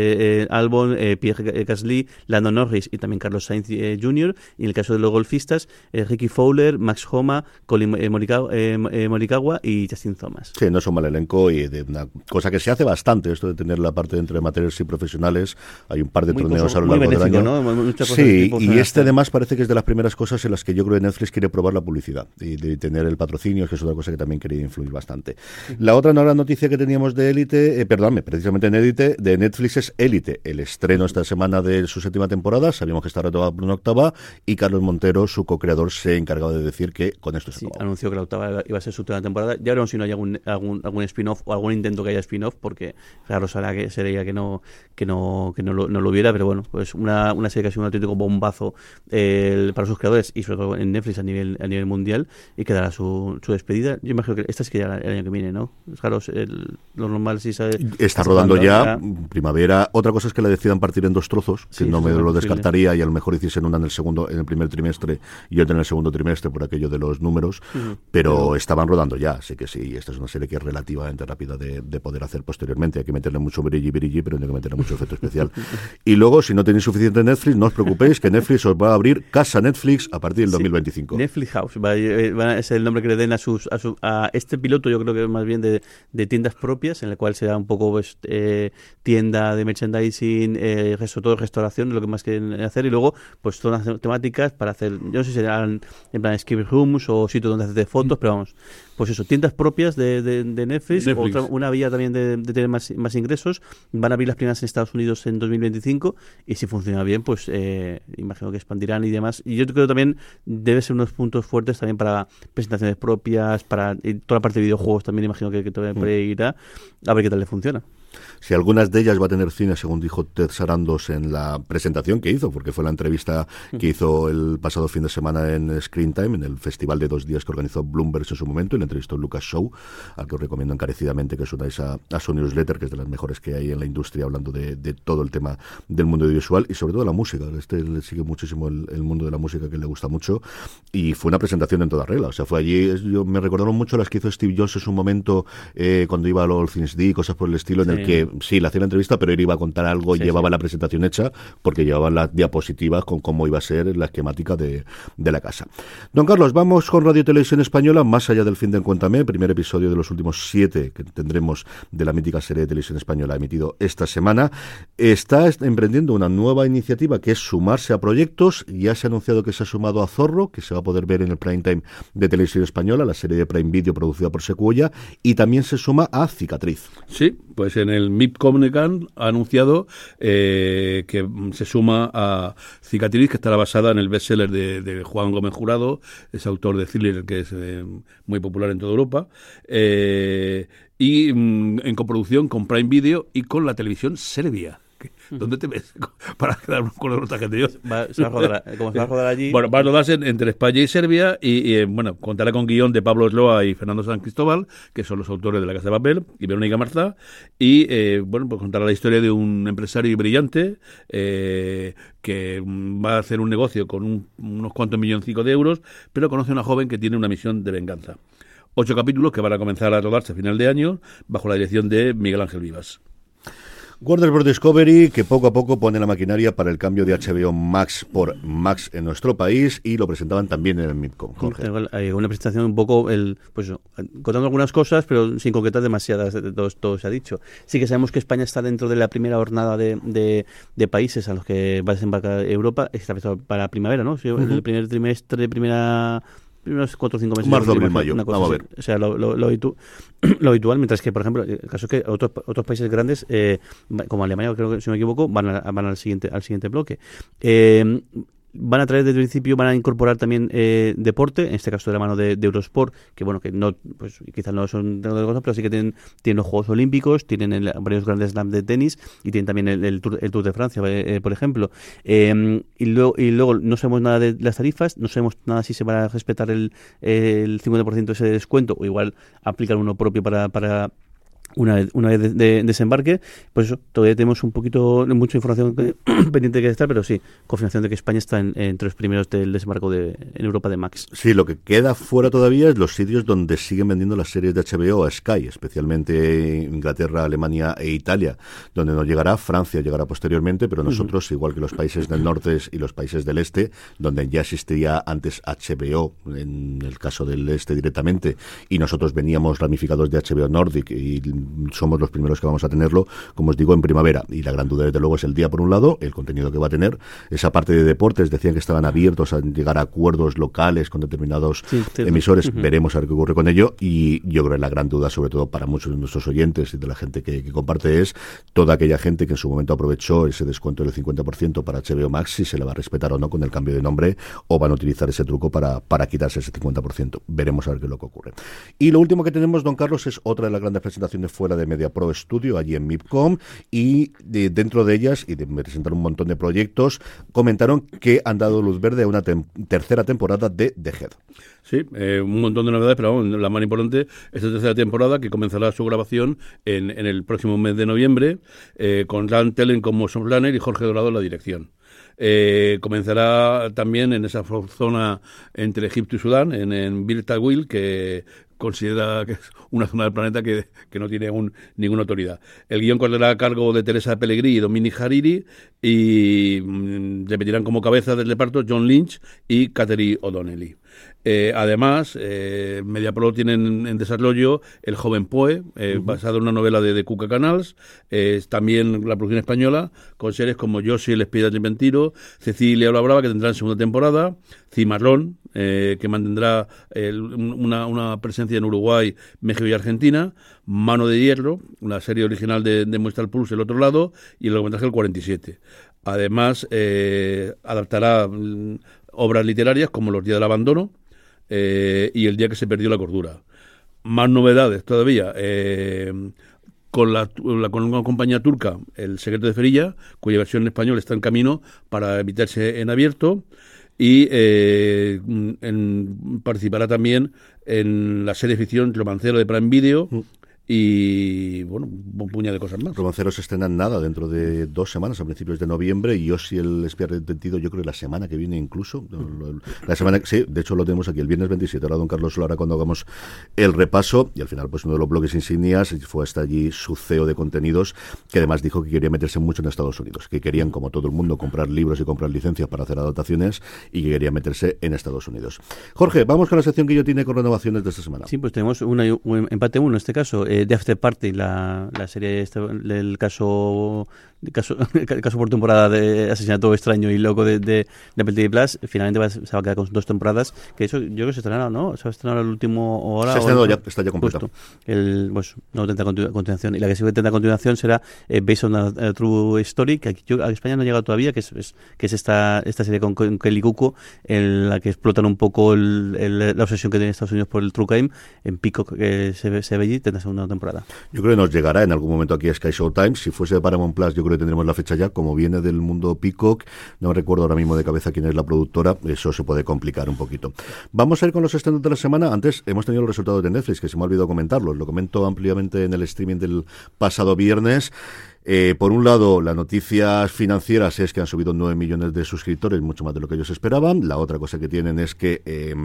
eh, Albon, eh, Pierre eh, Gasly, Lando Norris y también Carlos Sainz eh, Jr. Y en el caso de los golfistas, Ricky Fowler, Max Homa, Colin eh, Morikawa, y Justin Thomas. Sí, no es un mal elenco y de una cosa que se hace bastante, esto de tener la parte entre amateurs y profesionales. Hay un par de Muy torneos cosa- a lo largo del año. Sí, tipo y este además parece que es de las primeras cosas en las que yo creo que Netflix quiere probar la publicidad y de tener el patrocinio, que es otra cosa que también quería influir bastante. La otra no era noticia que teníamos de Élite, eh, perdónme, precisamente en Élite, de Netflix es Élite, el estreno esta semana de su séptima temporada, sabíamos que está retomada por una octava y Carlos Montero, su co-creador, se ha encargado de decir que con esto se Sí, acabó. anunció que la octava iba a ser su última temporada. Ya veremos si no hay algún, algún, algún spin-off o algún intento que haya spin-off, porque claro, será que sería que no que no que no lo, no lo hubiera, pero bueno, pues una, una serie que ha sido un auténtico bombazo eh, para sus creadores y sobre todo en Netflix a nivel a nivel mundial y que dará su, su despedida. Yo imagino que esta es que ya el año que viene, ¿no? Claro, el- lo normal sí sabe. Está rodando ya, primavera. Otra cosa es que la decidan partir en dos trozos, que Sí, no me lo descartaría y a lo mejor hiciesen una en el segundo, en el primer trimestre y otra en el segundo trimestre por aquello de los números, pero estaban rodando ya, así que sí, esta es una serie que es relativamente rápida de, de poder hacer posteriormente. Hay que meterle mucho brilli brilli, pero hay que meterle mucho efecto especial. <laughs> Y luego, si no tenéis suficiente Netflix, no os preocupéis que Netflix os va a abrir casa Netflix a partir del Sí, 2025. Netflix House va, eh, va- es el nombre que le den a sus a, su- a este piloto yo creo que más bien bien de, de tiendas propias, en la cual será un poco pues, eh, tienda de merchandising, eh, todo restauración, lo que más quieren hacer, y luego pues zonas temáticas para hacer, yo no sé si serán en plan escape rooms o sitios donde hacer fotos, pero vamos, pues eso, tiendas propias de, de, de Netflix, Netflix. Otra, una vía también de, de tener más, más ingresos, van a abrir las primeras en Estados Unidos en 2025 y si funciona bien, pues eh, imagino que expandirán y demás. Y yo creo que también debe ser unos puntos fuertes también para presentaciones propias, para toda la parte de videojuegos también imagino que, que todavía ahí irá, a ver qué tal le funciona. Si algunas de ellas va a tener cine, según dijo Ted Sarandos en la presentación que hizo, porque fue la entrevista que hizo el pasado fin de semana en Screen Time, en el festival de dos días que organizó Bloomberg en su momento, y le entrevistó Lucas Show, al que os recomiendo encarecidamente que os unáis a, a su newsletter, que es de las mejores que hay en la industria, hablando de, de todo el tema del mundo audiovisual y sobre todo la música. Este le sigue muchísimo el, el mundo de la música, que le gusta mucho, y fue una presentación en toda regla. O sea, fue allí, yo, me recordaron mucho las que hizo Steve Jobs en su momento, eh, cuando iba a los All Things D, cosas por el estilo, en el Sí. que sí, le hacía la entrevista, pero él iba a contar algo y Sí, llevaba sí. la presentación hecha, porque llevaban las diapositivas con cómo iba a ser la esquemática de, de la casa. Don Carlos, vamos con Radio Televisión Española, más allá del fin de Encuéntame, primer episodio de los últimos siete que tendremos de la mítica serie de televisión española emitido esta semana. Está est- emprendiendo una nueva iniciativa que es sumarse a proyectos. Ya se ha anunciado que se ha sumado a Zorro, que se va a poder ver en el prime time de televisión española, la serie de Prime Video producida por Secuoya, y también se suma a Cicatriz. Sí, pues en el MIP Comunican ha anunciado eh, que se suma a Cicatriz, que estará basada en el bestseller de, de Juan Gómez Jurado, es autor de thriller que es eh, muy popular en toda Europa, eh, y mm, en coproducción con Prime Video y con la televisión serbia. Que- ¿Dónde te ves? Para quedar con otra gente. Yo, Va- se va a rodar, como se va a rodar allí. bueno, va a rodarse en- entre España y Serbia y, y, eh, bueno, contará con guion de Pablo Esloa y Fernando San Cristóbal, que son los autores de La Casa de Papel, y Verónica Marza, y eh, bueno, pues contará la historia de un empresario brillante eh, que va a hacer un negocio con un- unos cuantos milloncicos de euros, pero conoce a una joven que tiene una misión de venganza. Ocho capítulos que van a comenzar a rodarse a final de año bajo la dirección de Miguel Ángel Vivas. Warner Bros. Discovery, que poco a poco pone la maquinaria para el cambio de HBO Max por Max en nuestro país y lo presentaban también en el MIPCOM. Jorge. Hay una presentación un poco, el, pues eso, contando algunas cosas, pero sin concretar demasiadas, de- de todo, todo se ha dicho. Sí que sabemos que España está dentro de la primera jornada de, de, de países a los que va a desembarcar Europa, está para primavera, ¿no? El primer trimestre, primera primeros cuatro o cinco meses. Marzo, abril, una mayo. cosa Vamos a así. ver. O sea, lo, lo, lo habitu- <clears throat> lo habitual, mientras que, por ejemplo, el caso es que otros, otros países grandes, eh, como Alemania, creo que si no me equivoco, van, a- van al siguiente al siguiente bloque. Eh, van a traer desde principio, van a incorporar también eh, deporte, en este caso de la mano de, Eurosport, que bueno, que no, pues quizás no son de otra cosa, pero sí que tienen, tienen los Juegos Olímpicos, tienen el- varios grandes slams de tenis y tienen también el, tour, el Tour de Francia, eh, eh, por ejemplo. Eh, y, luego, y luego no sabemos nada de las tarifas, no sabemos nada si se va a respetar el, el 50% ese de descuento o igual aplicar uno propio para, para una vez, una vez de, de- desembarque, pues eso, todavía tenemos un poquito, mucha información que- <clears throat> pendiente que estar, pero sí, confirmación de que España está en- entre los primeros del desembarco de, en Europa de Max. Sí, lo que queda fuera todavía es los sitios donde siguen vendiendo las series de HBO a Sky, especialmente Inglaterra, Alemania e Italia, donde no llegará, Francia llegará posteriormente, pero nosotros, igual que los países del norte y los países del este, donde ya existía antes HBO, en el caso del este directamente, y nosotros veníamos ramificados de HBO Nordic y somos los primeros que vamos a tenerlo, como os digo, en primavera. Y la gran duda, desde luego, es el día por un lado, el contenido que va a tener, esa parte de deportes, decían que estaban abiertos a llegar a acuerdos locales con determinados Sí, emisores, veremos a ver qué ocurre con ello y yo creo que la gran duda, sobre todo para muchos de nuestros oyentes y de la gente que, que comparte, es toda aquella gente que en su momento aprovechó ese descuento del 50% para HBO Max, si se le va a respetar o no con el cambio de nombre o van a utilizar ese truco para, para quitarse ese 50%. Veremos a ver qué es lo que ocurre. Y lo último que tenemos, don Carlos, es otra de las grandes presentaciones fuera de Media Pro Studio, allí en MIPCOM, y de- dentro de ellas, y de presentar un montón de proyectos, comentaron que han dado luz verde a una tem- tercera temporada de The Head. Sí, eh, un montón de novedades, pero vamos, la más importante es esta tercera temporada que comenzará su grabación en, en el próximo mes de noviembre, eh, con Dan Tellen como showrunner y Jorge Dorado en la dirección. Eh, comenzará también en esa zona entre Egipto y Sudán, en, en Bir Tawil, que considera que es una zona del planeta que, que no tiene aún ninguna autoridad. El guion correrá a cargo de Teresa Pellegrini y Dominic Hariri y mm, repetirán como cabeza del reparto John Lynch y Catherine O'Donnelly. Eh, además, eh, MediaPro tiene en, desarrollo El joven Poe, eh, basado en una novela de, de Cuca Canals, eh, también la producción española, con series como Yoshi, el espía de Mentiro, Cecilia la Brava, que tendrá en segunda temporada, Cimarrón, eh, que mantendrá el- una, una presencia en Uruguay, México y Argentina, Mano de Hierro, la serie original de, de Muestra Plus, El Otro Lado, y el largometraje El 47. Además, adaptará mm, obras literarias como Los días del abandono eh, y El día que se perdió la cordura. Más novedades todavía. eh, con, la, la- con una compañía turca, El secreto de Ferilla, cuya versión en español está en camino para emitirse en abierto. Y eh, en- participará también en la serie ficción Romancero de Prime Video y, bueno, un puñado de cosas más. Romanceros se estrenan nada dentro de dos semanas, a principios de noviembre, y Yoshi el espía arrepentido, yo creo que la semana que viene incluso. La semana que- sí, de hecho lo tenemos aquí el viernes 27, ahora don Carlos Lara cuando hagamos el repaso, y al final pues uno de los bloques insignias fue hasta allí su CEO de contenidos, que además dijo que quería meterse mucho en Estados Unidos, que querían, como todo el mundo, comprar libros y comprar licencias para hacer adaptaciones, y que quería meterse en Estados Unidos. Jorge, vamos con la sección que yo tiene con renovaciones de esta semana. Sí, pues tenemos una, un empate uno en este caso. Eh, The After Party, la, la serie este- del caso, caso <laughs> el caso por temporada de asesinato extraño y loco de, de, de Apple TV Plus, finalmente va, se va a quedar con dos temporadas. Que eso yo creo que se estrenará, ¿no? Se va a estrenar el último hora. Se ha estrenado ya, está ya completa. Justo. El, pues, no tendrá continu- continuación. Y la que sí tendrá continuación será eh, Based on a, a True Story, que aquí, yo, a España no ha llegado todavía, que es, es- que es esta, esta serie con, con Kelly Cuoco, en la que explotan un poco el- el- la obsesión que tiene Estados Unidos por el True Crime. En Peacock, que se, ve- se ve allí, tendrá segunda temporada. Yo creo que nos llegará en algún momento aquí a Sky Showtime. Si fuese de Paramount Plus, yo creo tendremos la fecha ya. Como viene del mundo Peacock, no recuerdo ahora mismo de cabeza quién es la productora, eso se puede complicar un poquito. Vamos a ir con los estrenos de la semana. Antes hemos tenido los resultados de Netflix, que se me ha olvidado comentarlos. Lo comento ampliamente en el streaming del pasado viernes. Eh, por un lado, las noticias financieras es que han subido 9 millones de suscriptores, mucho más de lo que ellos esperaban. La otra cosa que tienen es que eh,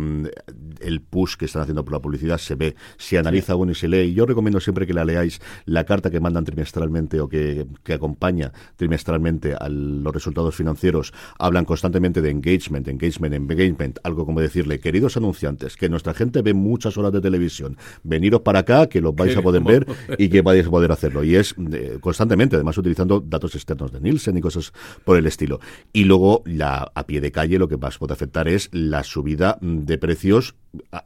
el push que están haciendo por la publicidad se ve, se analiza bueno y se lee. Y yo recomiendo siempre que la leáis la carta que mandan trimestralmente o que, que acompaña trimestralmente a los resultados financieros. Hablan constantemente de engagement, engagement, engagement. Algo como decirle, queridos anunciantes, que nuestra gente ve muchas horas de televisión. Veniros para acá, que los vais a poder ver <laughs> y que vais a poder hacerlo. Y es eh, constantemente, además utilizando datos externos de Nielsen y cosas por el estilo. Y luego, la, a pie de calle, lo que más puede afectar es la subida de precios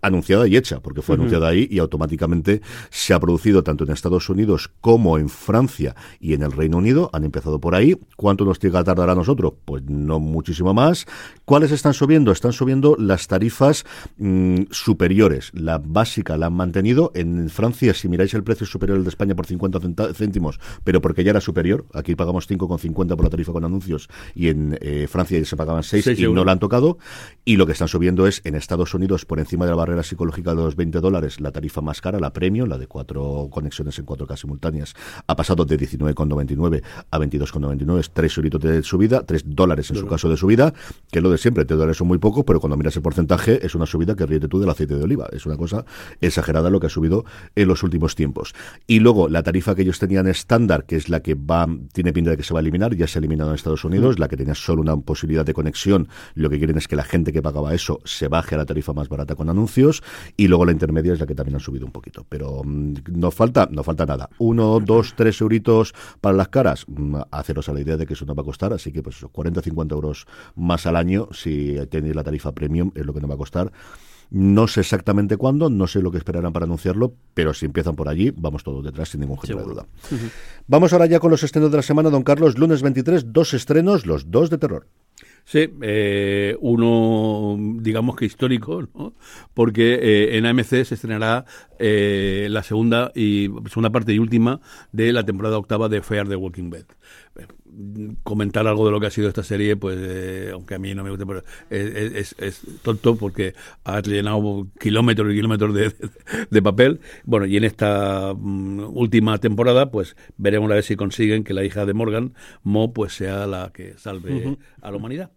anunciada y hecha, porque fue anunciada ahí y automáticamente se ha producido tanto en Estados Unidos como en Francia y en el Reino Unido. Han empezado por ahí. ¿Cuánto nos llega a tardar a nosotros? Pues no muchísimo más. ¿Cuáles están subiendo? Están subiendo las tarifas mm, superiores. La básica la han mantenido. En Francia, si miráis el precio es superior al de España por 50 centa- céntimos, pero porque ya era superior. Aquí pagamos 5,50 por la tarifa con anuncios y en eh, Francia ya se pagaban 6 Seis y no la han tocado. Y lo que están subiendo es en Estados Unidos, por encima de la barrera psicológica de los 20 dólares, la tarifa más cara, la premium, la de cuatro conexiones en 4K simultáneas, ha pasado de 19,99 a 22,99. Es 3 euritos de subida, 3 dólares en su caso de subida, que es lo de siempre. 3 dólares son muy poco, pero cuando miras el porcentaje es una subida que ríete tú del aceite de oliva. Es una cosa exagerada lo que ha subido en los últimos tiempos. Y luego la tarifa que ellos tenían estándar, que es la que va, tiene pinta de que se va a eliminar, ya se ha eliminado en Estados Unidos, la que tenía solo una posibilidad de conexión. Lo que quieren es que la gente que pagaba eso se baje a la tarifa más barata con anuncios. Y luego la intermedia es la que también han subido un poquito. Pero mm, no falta, no falta nada. Uno, dos, tres euritos para las caras. Mm, Haceros a la idea de que eso no va a costar. Así que pues eso, 40, 50 euros más al año si tenéis la tarifa premium es lo que nos va a costar. No sé exactamente cuándo, no sé lo que esperarán para anunciarlo, pero si empiezan por allí, vamos todos detrás sin ningún género de duda. Vamos ahora ya con los estrenos de la semana, don Carlos. Lunes 23, dos estrenos, los dos de terror. Sí, eh, uno digamos que histórico, ¿no? porque eh, en AMC se estrenará eh, la segunda y segunda parte y última de la temporada octava de Fear the Walking Dead. Comentar algo de lo que ha sido esta serie, pues eh, aunque a mí no me guste, pero es, es- es tonto porque ha llenado kilómetros y kilómetros de, de- <laughs> de papel. Bueno, y en esta mm, última temporada, pues veremos a ver si consiguen que la hija de Morgan, Mo, pues sea la que salve a la humanidad.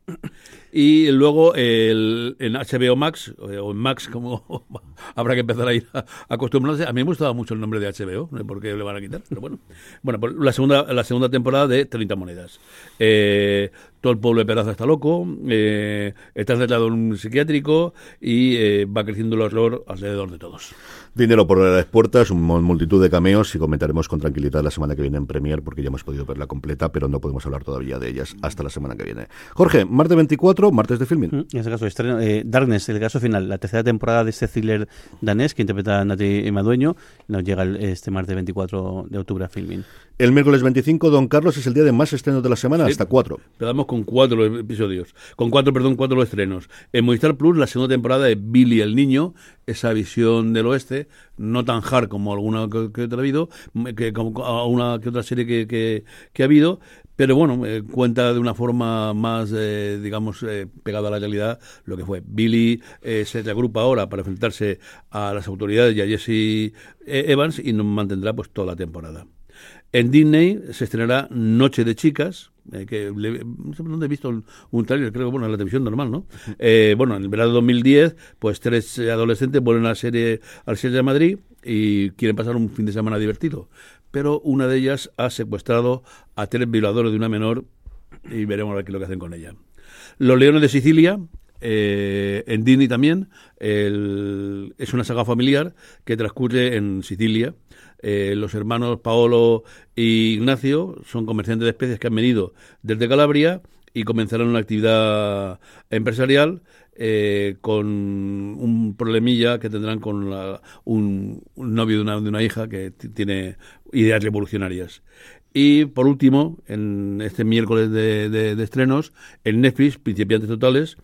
Y luego el, en HBO Max, eh, o en Max, como <laughs> habrá que empezar a ir a- acostumbrarse. A mí me gustaba mucho el nombre de HBO, no le van a quitar, pero bueno. Bueno, pues la segunda, la segunda temporada de 30 monedas. Eh, todo el pueblo de Peraza está loco, eh, está tratado en un psiquiátrico y eh, va creciendo el horror alrededor de todos. Dinero por las puertas, un multitud de cameos y comentaremos con tranquilidad la semana que viene en Premier porque ya hemos podido verla completa, pero no podemos hablar todavía de ellas hasta la semana que viene. Jorge, martes 24, martes de filming. En este caso, estreno, eh, Darkness, el caso final, la tercera temporada de este thriller danés que interpreta a Nati Madueño, nos llega el- este martes 24 de octubre a filming. El miércoles 25, Don Carlos, es el día de más estrenos de la semana, Sí. hasta cuatro. Empezamos con cuatro episodios, con cuatro, perdón, cuatro estrenos. En Movistar Plus, la segunda temporada de Billy el Niño, esa visión del oeste, no tan hard como alguna que, que otra ha habido, que una que otra serie que, que, ha habido, pero bueno, eh, cuenta de una forma más, eh, digamos, eh, pegada a la realidad lo que fue. Billy se reagrupa ahora para enfrentarse a las autoridades y a Jesse Evans y nos mantendrá pues toda la temporada. En Disney se estrenará Noche de Chicas, eh, que le- no sé dónde he visto un, un tráiler, creo bueno, en la televisión normal, ¿no? Eh, bueno, en el verano de 2010, pues tres adolescentes vuelven a la serie, al serie de Madrid y quieren pasar un fin de semana divertido. Pero una de ellas ha secuestrado a tres violadores de una menor y veremos a qué lo que hacen con ella. Los Leones de Sicilia, eh, en Disney también, el- es una saga familiar que transcurre en Sicilia. Eh, los hermanos Paolo y Ignacio son comerciantes de especies que han venido desde Calabria y comenzaron una actividad empresarial eh, con un problemilla que tendrán con la- un, un novio de una, de una hija que tiene ideas revolucionarias. Y por último, en este miércoles de, de- de estrenos, en Netflix, Principiantes Totales,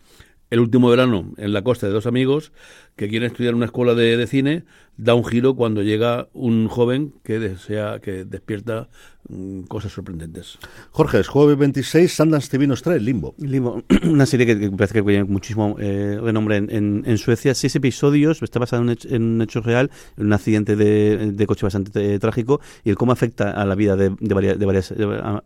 el último verano en la costa de dos amigos que quieren estudiar en una escuela de, de cine, da un giro cuando llega un joven que desea, que despierta mm, cosas sorprendentes. Jorge, es jueves 26, Sundance TV nos trae Limbo. Limbo, <clears throat> una serie que, que parece que tiene muchísimo eh, renombre en, en- en Suecia. Seis episodios, está basado en un hecho, en un hecho real, en un accidente de, de coche bastante eh, trágico y el cómo afecta a la vida de, de varias, de varias,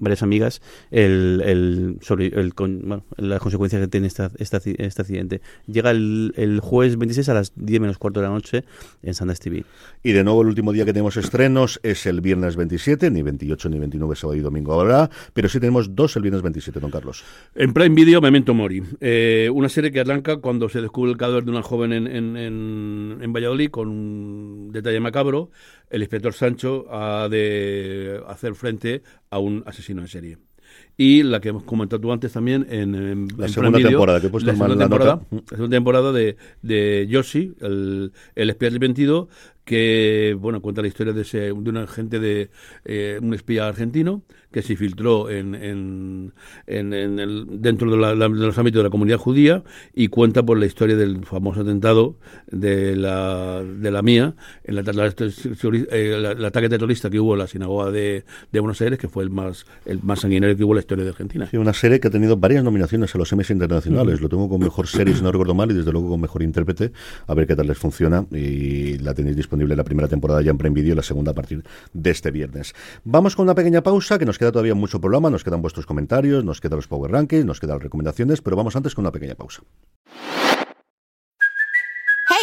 varias amigas el, el, sobre el, con- bueno, las consecuencias que tiene esta, esta este accidente. Llega el, el jueves 26 a las 10 menos cuarto de la noche en Sundance TV. Y de nuevo el último día que tenemos estrenos es el viernes 27, ni 28 ni 29 sábado y domingo habrá, pero sí tenemos dos el viernes 27, don Carlos. En Prime Video, Memento Mori. Eh, una serie que arranca cuando se descubre el cadáver de una joven en, en, en- en Valladolid con un detalle macabro. El inspector Sancho ha de hacer frente a un asesino en serie. Y la que hemos comentado tú antes también en, en- La en segunda Video, temporada, que he puesto la mal segunda la temporada, nota. la segunda temporada de, de Yoshi, el, el espía arrepentido, que bueno cuenta la historia de, ese, de un agente de eh, un espía argentino que se infiltró en, en, en- en el, dentro de, la- la- de los ámbitos de la comunidad judía y cuenta por la historia del famoso atentado de la, de la mía, en eh, la- el ataque terrorista que hubo en la sinagoga de, de Buenos Aires, que fue el más, el más sanguinario que hubo en la historia de Argentina. Sí, una serie que ha tenido varias nominaciones a los Emmys internacionales. Lo tengo con mejor serie, si no recuerdo mal, y desde luego con mejor intérprete. A ver qué tal les funciona. Y la tenéis disponible la primera temporada ya en Prime Video y la segunda a partir de este viernes. Vamos con una pequeña pausa, que nos queda todavía mucho programa. Nos quedan vuestros comentarios, nos quedan los Power Rankings, nos quedan las recomendaciones, pero vamos antes con una pequeña pausa.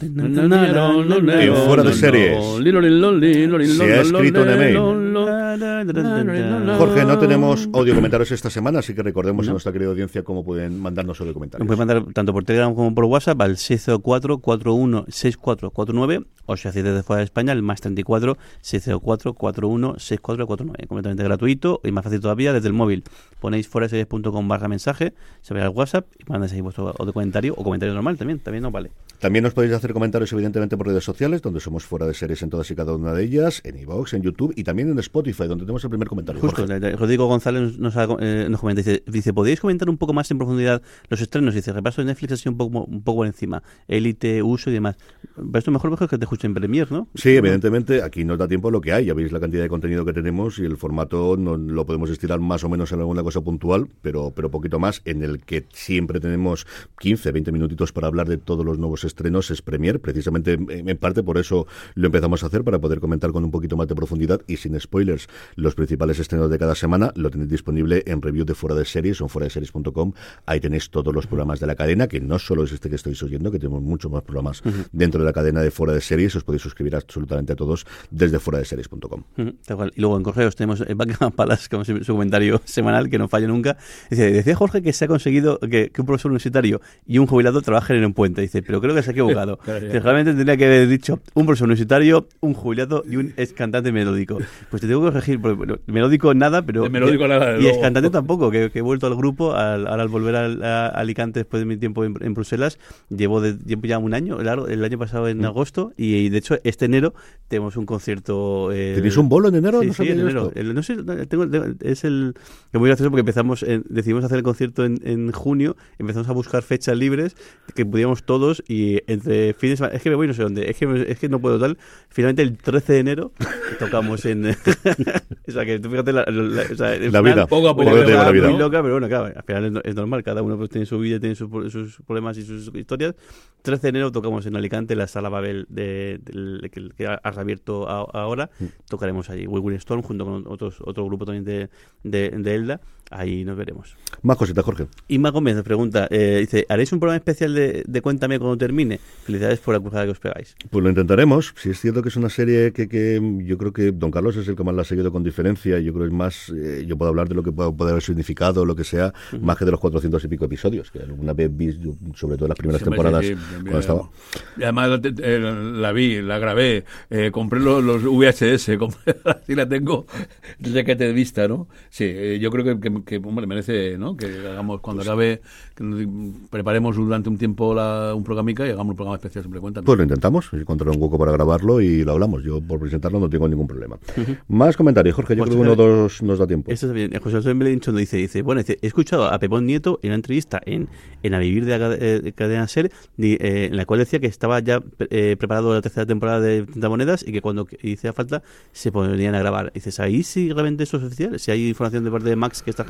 En fuera de series. Se ha escrito en email. Jorge, no tenemos audio comentarios esta semana, así que recordemos a nuestra querida audiencia cómo pueden mandarnos audio comentarios. Pueden mandar tanto por Telegram como por WhatsApp al 604-416449 o si hacéis desde fuera de España el más 34 604-416449. Completamente gratuito y más fácil todavía desde el móvil. Ponéis foraseries.com barra mensaje, se ve al WhatsApp y mandáis ahí vuestro audio comentario o comentario normal también, también nos vale. También nos podéis hacer hacer comentarios, evidentemente, por redes sociales, donde somos fuera de series en todas y cada una de ellas, en iVoox, en YouTube y también en Spotify, donde tenemos el primer comentario. Justo, Jorge. Rodrigo González nos, ha- eh, nos comenta, dice, dice, ¿podríais comentar un poco más en profundidad los estrenos? Dice, repaso de Netflix así un poco, un poco por encima, Élite, Uso y demás. Pero esto mejor, mejor que te escuchen en ¿no? Sí, evidentemente, aquí nos da tiempo lo que hay. Ya veis la cantidad de contenido que tenemos y el formato no, lo podemos estirar más o menos en alguna cosa puntual, pero, pero poquito más, en el que siempre tenemos 15, 20 minutitos para hablar de todos los nuevos estrenos, es Premier. Precisamente, en, parte, por eso lo empezamos a hacer, para poder comentar con un poquito más de profundidad y sin spoilers los principales estrenos de cada semana. Lo tenéis disponible en review de Fuera de Series o en fuera de series.com. Ahí tenéis todos los programas de la cadena, que no solo es este que estáis oyendo, que tenemos muchos más programas dentro de la cadena de Fuera de Series. Os podéis suscribir absolutamente a todos desde fuera de series.com. Tal cual. Y luego en correos tenemos Buckingham <laughs> Palace, como su comentario semanal, que no falla nunca. Dice, decía Jorge que se ha conseguido que, que un profesor universitario y un jubilado trabajen en un puente. Dice, pero creo que se ha equivocado. <laughs> Dice, realmente tendría que haber dicho un profesor universitario, un jubilado y un ex cantante melódico. Pues te tengo que corregir, porque bueno, melódico nada, pero... De melódico nada, de Y ex cantante tampoco, que, que he vuelto al grupo, al, ahora al volver al- a, Alicante después de mi tiempo en, en Bruselas, llevo, de, llevo ya un año, claro, el año pasado Mm. en agosto, y, de hecho este enero tenemos un concierto... eh, ¿Tenéis un bolo en enero? Sí, No sí, sabía en enero. El- no sé, tengo- es el es muy gracioso porque empezamos, en- decidimos hacer el concierto en, en junio, empezamos a buscar fechas libres que pudiéramos todos y entre fines de semana, es que me voy no sé dónde, es que, me- es que no puedo tal. Finalmente el 13 de enero <laughs> tocamos en, <laughs> o sea que tú fíjate la, la- o sea, La final- vida. Poco a poco la la vida muy loca, pero bueno, claro, al final es, es normal, cada uno pues, tiene su vida, tiene sus, sus problemas y sus historias. 13 de enero tocamos en Alicante, la sala Babel de, del- que, que ha reabierto a- ahora. Tocaremos allí, Will Storm, junto con otros, otro grupo también de, de, de Elda. Ahí nos veremos. Más cositas, Jorge. Inma Gómez nos pregunta, eh, dice, ¿haréis un programa especial de, de Cuéntame cuando termine? Felicidades por la cruzada que os pegáis. Pues lo intentaremos. Si es cierto que es una serie que, que yo creo que Don Carlos es el que más la ha seguido con diferencia. Yo creo que es más, eh, yo puedo hablar de lo que puede, puede haber significado, lo que sea, más que de los 400 y pico episodios, que alguna vez vi, sobre todo en las primeras Sí, temporadas, sí, sí, cuando estaba. Y además eh, eh, la vi, la grabé, eh, compré los, los VHS, <laughs> compré, así la tengo desde que te vista, ¿no? Sí, yo creo que, que, que, hombre, merece, ¿no? Que hagamos, cuando acabe, que nos- preparemos durante un tiempo la, un programica y hagamos un programa especial sobre cuenta. Pues lo intentamos, encontrar un hueco para grabarlo y lo hablamos. Yo por presentarlo no tengo ningún problema. Más comentarios, Jorge, yo Pues creo que uno o dos nos da tiempo. Esto está bien. José Belinchón dice, dice, bueno, dice, he escuchado a Pepón Nieto en una entrevista en, en A Vivir de la eh, de Cadena Ser, di- eh, en la cual decía que estaba ya eh, preparado la tercera temporada de 30 monedas y que cuando hiciera falta se ponían a grabar. Dices, ¿ahí sí realmente eso es oficial? Si hay información de parte de Max que está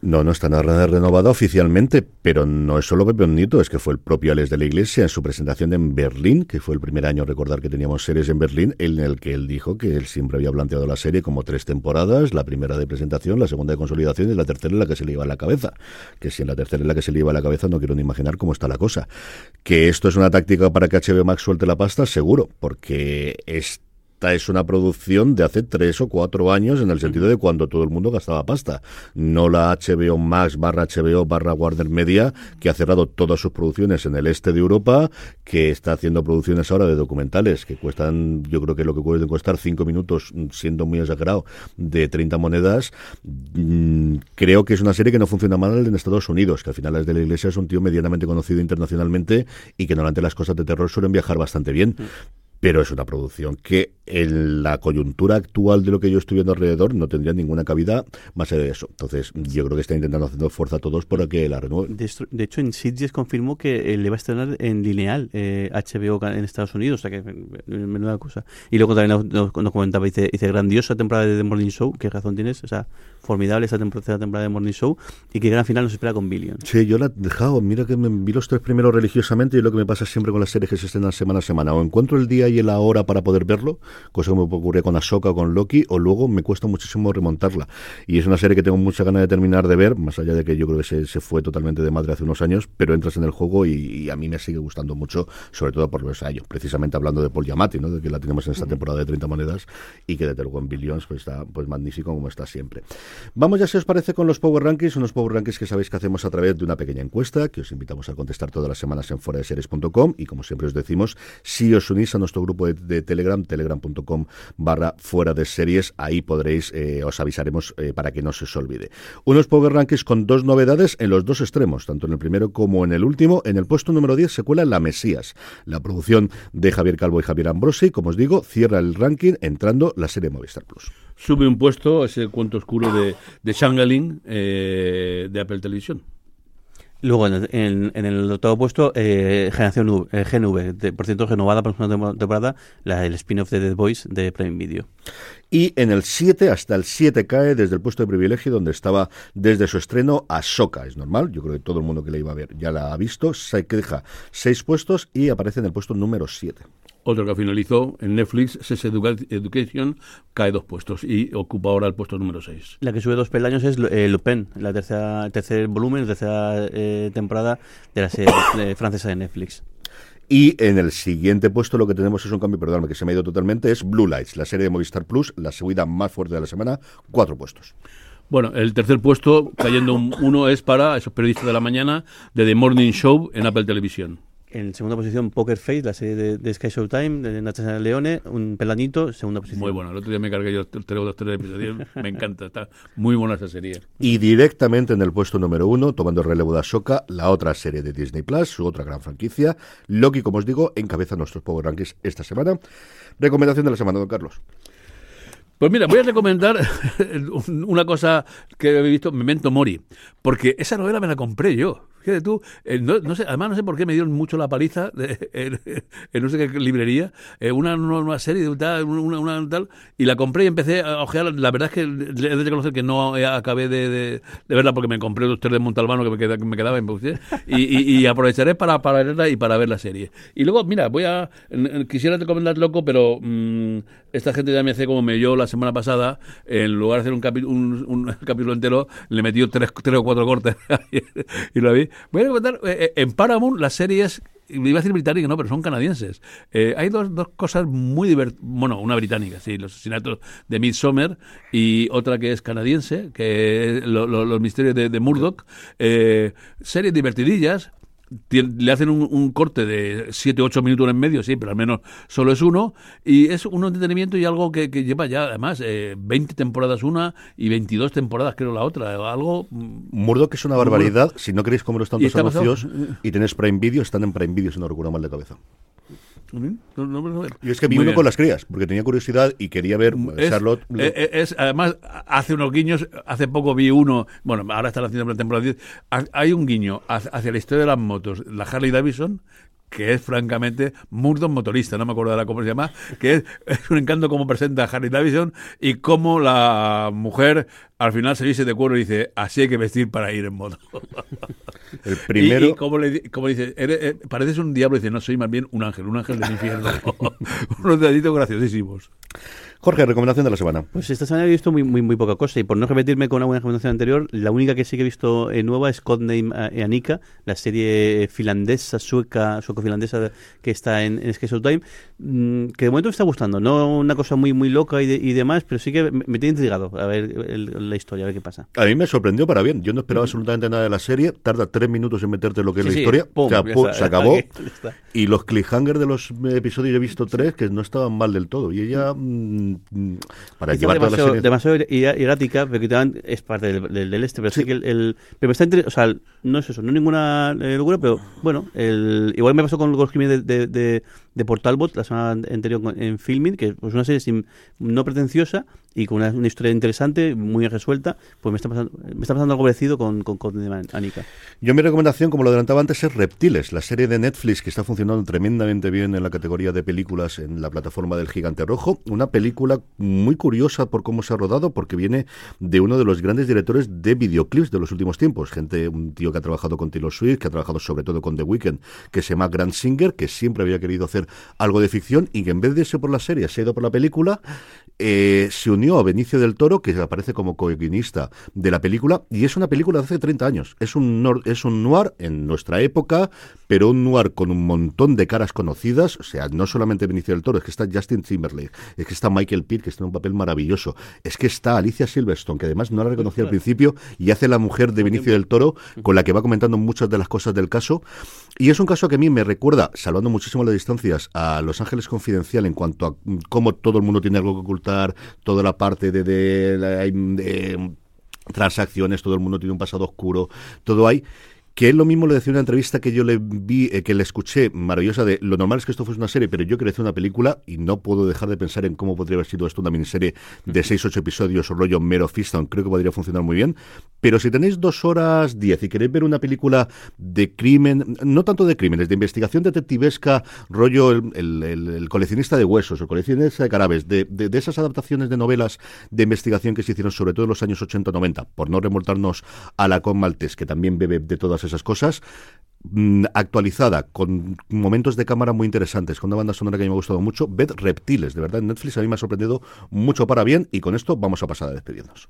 No, no está nada renovada oficialmente, pero no es solo Pepe Nieto, es que fue el propio Alex de la Iglesia en su presentación en Berlín, que fue el primer año, recordar que teníamos series en Berlín, en el que él dijo que él siempre había planteado la serie como tres temporadas, la primera de presentación, la segunda de consolidación y la tercera en la que se le iba a la cabeza. Que si en la tercera en la que se le iba a la cabeza no quiero ni imaginar cómo está la cosa. Que esto es una táctica para que HBO Max suelte la pasta, seguro, porque es es una producción de hace tres o cuatro años en el sentido de cuando todo el mundo gastaba pasta. No la HBO Max barra HBO barra Warner Media, que ha cerrado todas sus producciones en el este de Europa, que está haciendo producciones ahora de documentales que cuestan, yo creo que lo que pueden costar cinco minutos, siendo muy exagerado, de 30 monedas. Mm, Creo que es una serie que no funciona mal en Estados Unidos, que al final es de la iglesia es un tío medianamente conocido internacionalmente y que normalmente las cosas de terror suelen viajar bastante bien pero es una producción que en la coyuntura actual de lo que yo estoy viendo alrededor no tendría ninguna cabida más allá de eso. Entonces, yo creo que está intentando hacer fuerza a todos para que la renueven. De, de hecho, en Sitges confirmó que eh, le va a estrenar en lineal eh, HBO en Estados Unidos, o sea que eh, menuda cosa. Y luego también nos, nos- comentaba, dice, dice, grandiosa temporada de The Morning Show, qué razón tienes, o sea, formidable esa temporada, esta temporada de Morning Show, y que gran final nos espera con Billion. Sí, yo la he dejado. Mira que me vi los tres primeros religiosamente y lo que me pasa siempre con las series que se estrenan semana a semana. O encuentro el día y la hora para poder verlo, cosa que me ocurre con Ahsoka o con Loki, o luego me cuesta muchísimo remontarla. Y es una serie que tengo mucha ganas de terminar de ver, más allá de que yo creo que se, se fue totalmente de madre hace unos años, pero entras en el juego y, y a mí me sigue gustando mucho, sobre todo por los años. Precisamente hablando de Paul Giamatti, ¿no? de que la tenemos en esta temporada de 30 monedas y que desde luego en Billions pues, está pues magnífico como está siempre. Vamos ya, si os parece, con los Power Rankings, unos Power Rankings que sabéis que hacemos a través de una pequeña encuesta que os invitamos a contestar todas las semanas en fuera de series.com y como siempre os decimos, si os unís a nuestro grupo de, de Telegram, telegram.com barra fuera de series. Ahí podréis, eh, os avisaremos eh, para que no se os olvide. Unos Power Rankings con dos novedades en los dos extremos, tanto en el primero como en el último. En el puesto número 10 se cuela La Mesías, la producción de Javier Calvo y Javier Ambrosi. Como os digo, cierra el ranking entrando la serie Movistar Plus. Sube un puesto ese cuento oscuro de, de eh, de Apple Televisión. Luego, en, en- en el octavo puesto, eh, Generación V, eh, GNV, de- por cierto, renovada para una temporada, la, el spin-off de Dead Boys de Prime Video. Y en el 7, hasta el 7 cae desde el puesto de privilegio donde estaba desde su estreno Ahsoka. Es normal, yo creo que todo el mundo que la iba a ver ya la ha visto. Se que deja 6 puestos y aparece en el puesto número 7. Otro que finalizó en Netflix, Sex Educa- Education, cae dos puestos y ocupa ahora el puesto número 6. La que sube dos peldaños es eh, Lupin, la tercera, el tercer volumen, la tercera eh, temporada de la serie <coughs> eh, francesa de Netflix. Y en el siguiente puesto lo que tenemos es un cambio, perdóname, que se me ha ido totalmente, es Blue Lights, la serie de Movistar Plus, la subida más fuerte de la semana, cuatro puestos. Bueno, el tercer puesto, cayendo un- uno, es para esos periodistas de la mañana de The Morning Show en Apple Televisión. En segunda posición, Poker Face, la serie de, de Sky Showtime, de Natasha Leone, un pelanito, segunda posición. Muy bueno. El otro día me cargué yo tres o tres episodios. <laughs> Me encanta. Está muy buena esa serie. Y directamente en el puesto número uno, tomando el relevo de Ahsoka, la otra serie de Disney Plus, su otra gran franquicia. Loki, como os digo, encabeza nuestros Power Rankings esta semana. Recomendación de la semana, don Carlos. Pues mira, voy a recomendar <laughs> un- una cosa que he visto, Memento Mori, porque esa novela me la compré yo. Fíjate tú, eh, además no sé por qué me dieron mucho la paliza de- <laughs> en, en no sé qué librería, eh, una, serie de tal, una, una tal, y la compré y empecé a ojear. La verdad es que he de reconocer que no acabé de, de- verla porque me compré dos tres de Montalbano que me, queda- que me quedaba en y, y, aprovecharé para, para verla y para ver la serie. Y luego, mira, voy a. Quisiera recomendar loco, pero mm, esta gente ya me hace como me yo la semana pasada, en lugar de hacer un, capi- un, un <laughs> capítulo entero, le metió tres, tres o cuatro cortes <laughs> y lo vi. Voy a recomendar eh, eh, en Paramount las series. Iba a decir británicas, no, pero son canadienses. Eh, hay dos, dos cosas muy divertidas. Bueno, una británica, sí, los asesinatos de Midsommar y otra que es canadiense, que es lo- lo- los misterios de, de Murdoch. Eh, series divertidillas, le hacen un, un corte de 7 8 minutos en medio, sí, pero al menos solo es uno. Y es un entretenimiento y algo que, que lleva ya, además, eh, 20 temporadas una y 22 temporadas, creo, la otra. Algo. mm, Murdoch es una barbaridad. Si no queréis comeros tantos anuncios y tenéis Prime Video, están en Prime Video, si no recuerdo mal de cabeza. No, no, no. Y es que vi uno con las crías, porque tenía curiosidad y quería ver Es, Charlotte. eh, eh, es, además, hace unos guiños, hace poco vi uno, bueno, ahora están haciendo la temporada 10, ha- hay un guiño hacia hacia la historia de las motos, la Harley Davidson, que es francamente Murdoch motorista, no me acuerdo ahora cómo se llama, que es, es un encanto cómo presenta a Harley Davidson y cómo la mujer al final se viste de cuero y dice, así hay que vestir para ir en moto. <laughs> el primero. Y, y como, le, como dice, "Eres- eh, pareces un diablo, y dice, no, soy más bien un ángel, un ángel del infierno. <laughs> <laughs> Unos detallitos graciosísimos. Jorge, recomendación de la semana. Pues esta semana he visto muy, muy, muy poca cosa y por no repetirme con una buena recomendación anterior, la única que sí que he visto eh, nueva es Codename eh, Anika, la serie finlandesa, sueca, sueco-finlandesa que está en, en Sky Showtime, mm, que de momento me está gustando, no una cosa muy muy loca y, de- y demás, pero sí que me, me tiene intrigado a ver el- la historia, a ver qué pasa. A mí me sorprendió para bien. Yo no esperaba absolutamente nada de la serie. Tarda tres minutos en meterte lo que es la sí, historia. pum, o sea, ya pum, está, se acabó. Y los cliffhangers de los eh, episodios he visto tres que no estaban mal del todo. Y ella, para Está llevar demasiado, pero que también es parte del, del- del este, pero sí, que el, el- pero me está inter- o sea, no es eso, no es ninguna eh, locura, pero bueno, el, igual me pasó con los crímenes de, de, de, de Portalbot la semana anterior en Filming, que es pues, una serie sin- no pretenciosa y con una, una historia interesante, muy resuelta, pues me está pasando, me está pasando algo parecido con, con, con Anika. Yo mi recomendación, como lo adelantaba antes, es Reptiles, la serie de Netflix que está funcionando tremendamente bien en la categoría de películas en la plataforma del Gigante Rojo. Una película muy curiosa por cómo se ha rodado, porque viene de uno de los grandes directores de videoclips de los últimos tiempos. Gente, un tío que ha trabajado con Taylor Swift, que ha trabajado sobre todo con The Weeknd, que se llama Grant Singer, que siempre había querido hacer algo de ficción y que en vez de irse por la serie, se ha ido por la película. eh, se unió a Benicio del Toro, que aparece como co-guionista de la película, y es una película de hace 30 años. Es un, nor- es un noir en nuestra época, pero un noir con un montón de caras conocidas. O sea, no solamente Benicio del Toro, es que está Justin Timberlake, es que está Michael Pitt, que está en un papel maravilloso, es que está Alicia Silverstone, que además no la reconocí al principio, y hace la mujer de Benicio del Toro, con la que va comentando muchas de las cosas del caso. Y es un caso que a mí me recuerda, salvando muchísimo la distancia, a Los Ángeles Confidencial en cuanto a mm, cómo todo el mundo tiene algo que ocultar, toda la parte de, de, de- de transacciones, todo el mundo tiene un pasado oscuro, todo hay que él lo mismo le decía en una entrevista que yo le vi, eh, que le escuché, maravillosa, de lo normal es que esto fuese una serie, pero yo quería hacer una película y no puedo dejar de pensar en cómo podría haber sido esto una miniserie de 6-8 episodios o rollo mero Fiston, creo que podría funcionar muy bien. Pero si tenéis dos horas 10 y queréis ver una película de crimen, no tanto de crímenes, de investigación detectivesca, rollo el, el- el- el coleccionista de huesos, el coleccionista de carabes, de, de- de esas adaptaciones de novelas de investigación que se hicieron sobre todo en los años 80-90, por no remontarnos a la con Maltés, que también bebe de todas esas cosas, mm, actualizada, con momentos de cámara muy interesantes, con una banda sonora que me ha gustado mucho, ved Reptiles, de verdad, en Netflix a mí me ha sorprendido mucho para bien, y con esto vamos a pasar a despedirnos.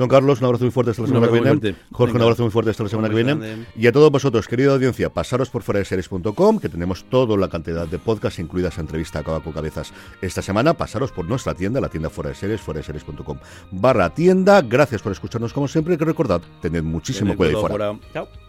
Don Carlos, un abrazo muy fuerte hasta la semana que viene. fuerte. Jorge, un abrazo muy fuerte hasta la semana que viene. Y a todos vosotros, querida audiencia, pasaros por fuera de series.com, que tenemos toda la cantidad de podcasts, incluida esa entrevista a Cabaco Cabezas esta semana. Pasaros por nuestra tienda, la tienda fuera de series, fuera de series.com barra tienda. Gracias por escucharnos como siempre. Que recordad, tened muchísimo cuidado fuera. fuera. Chao.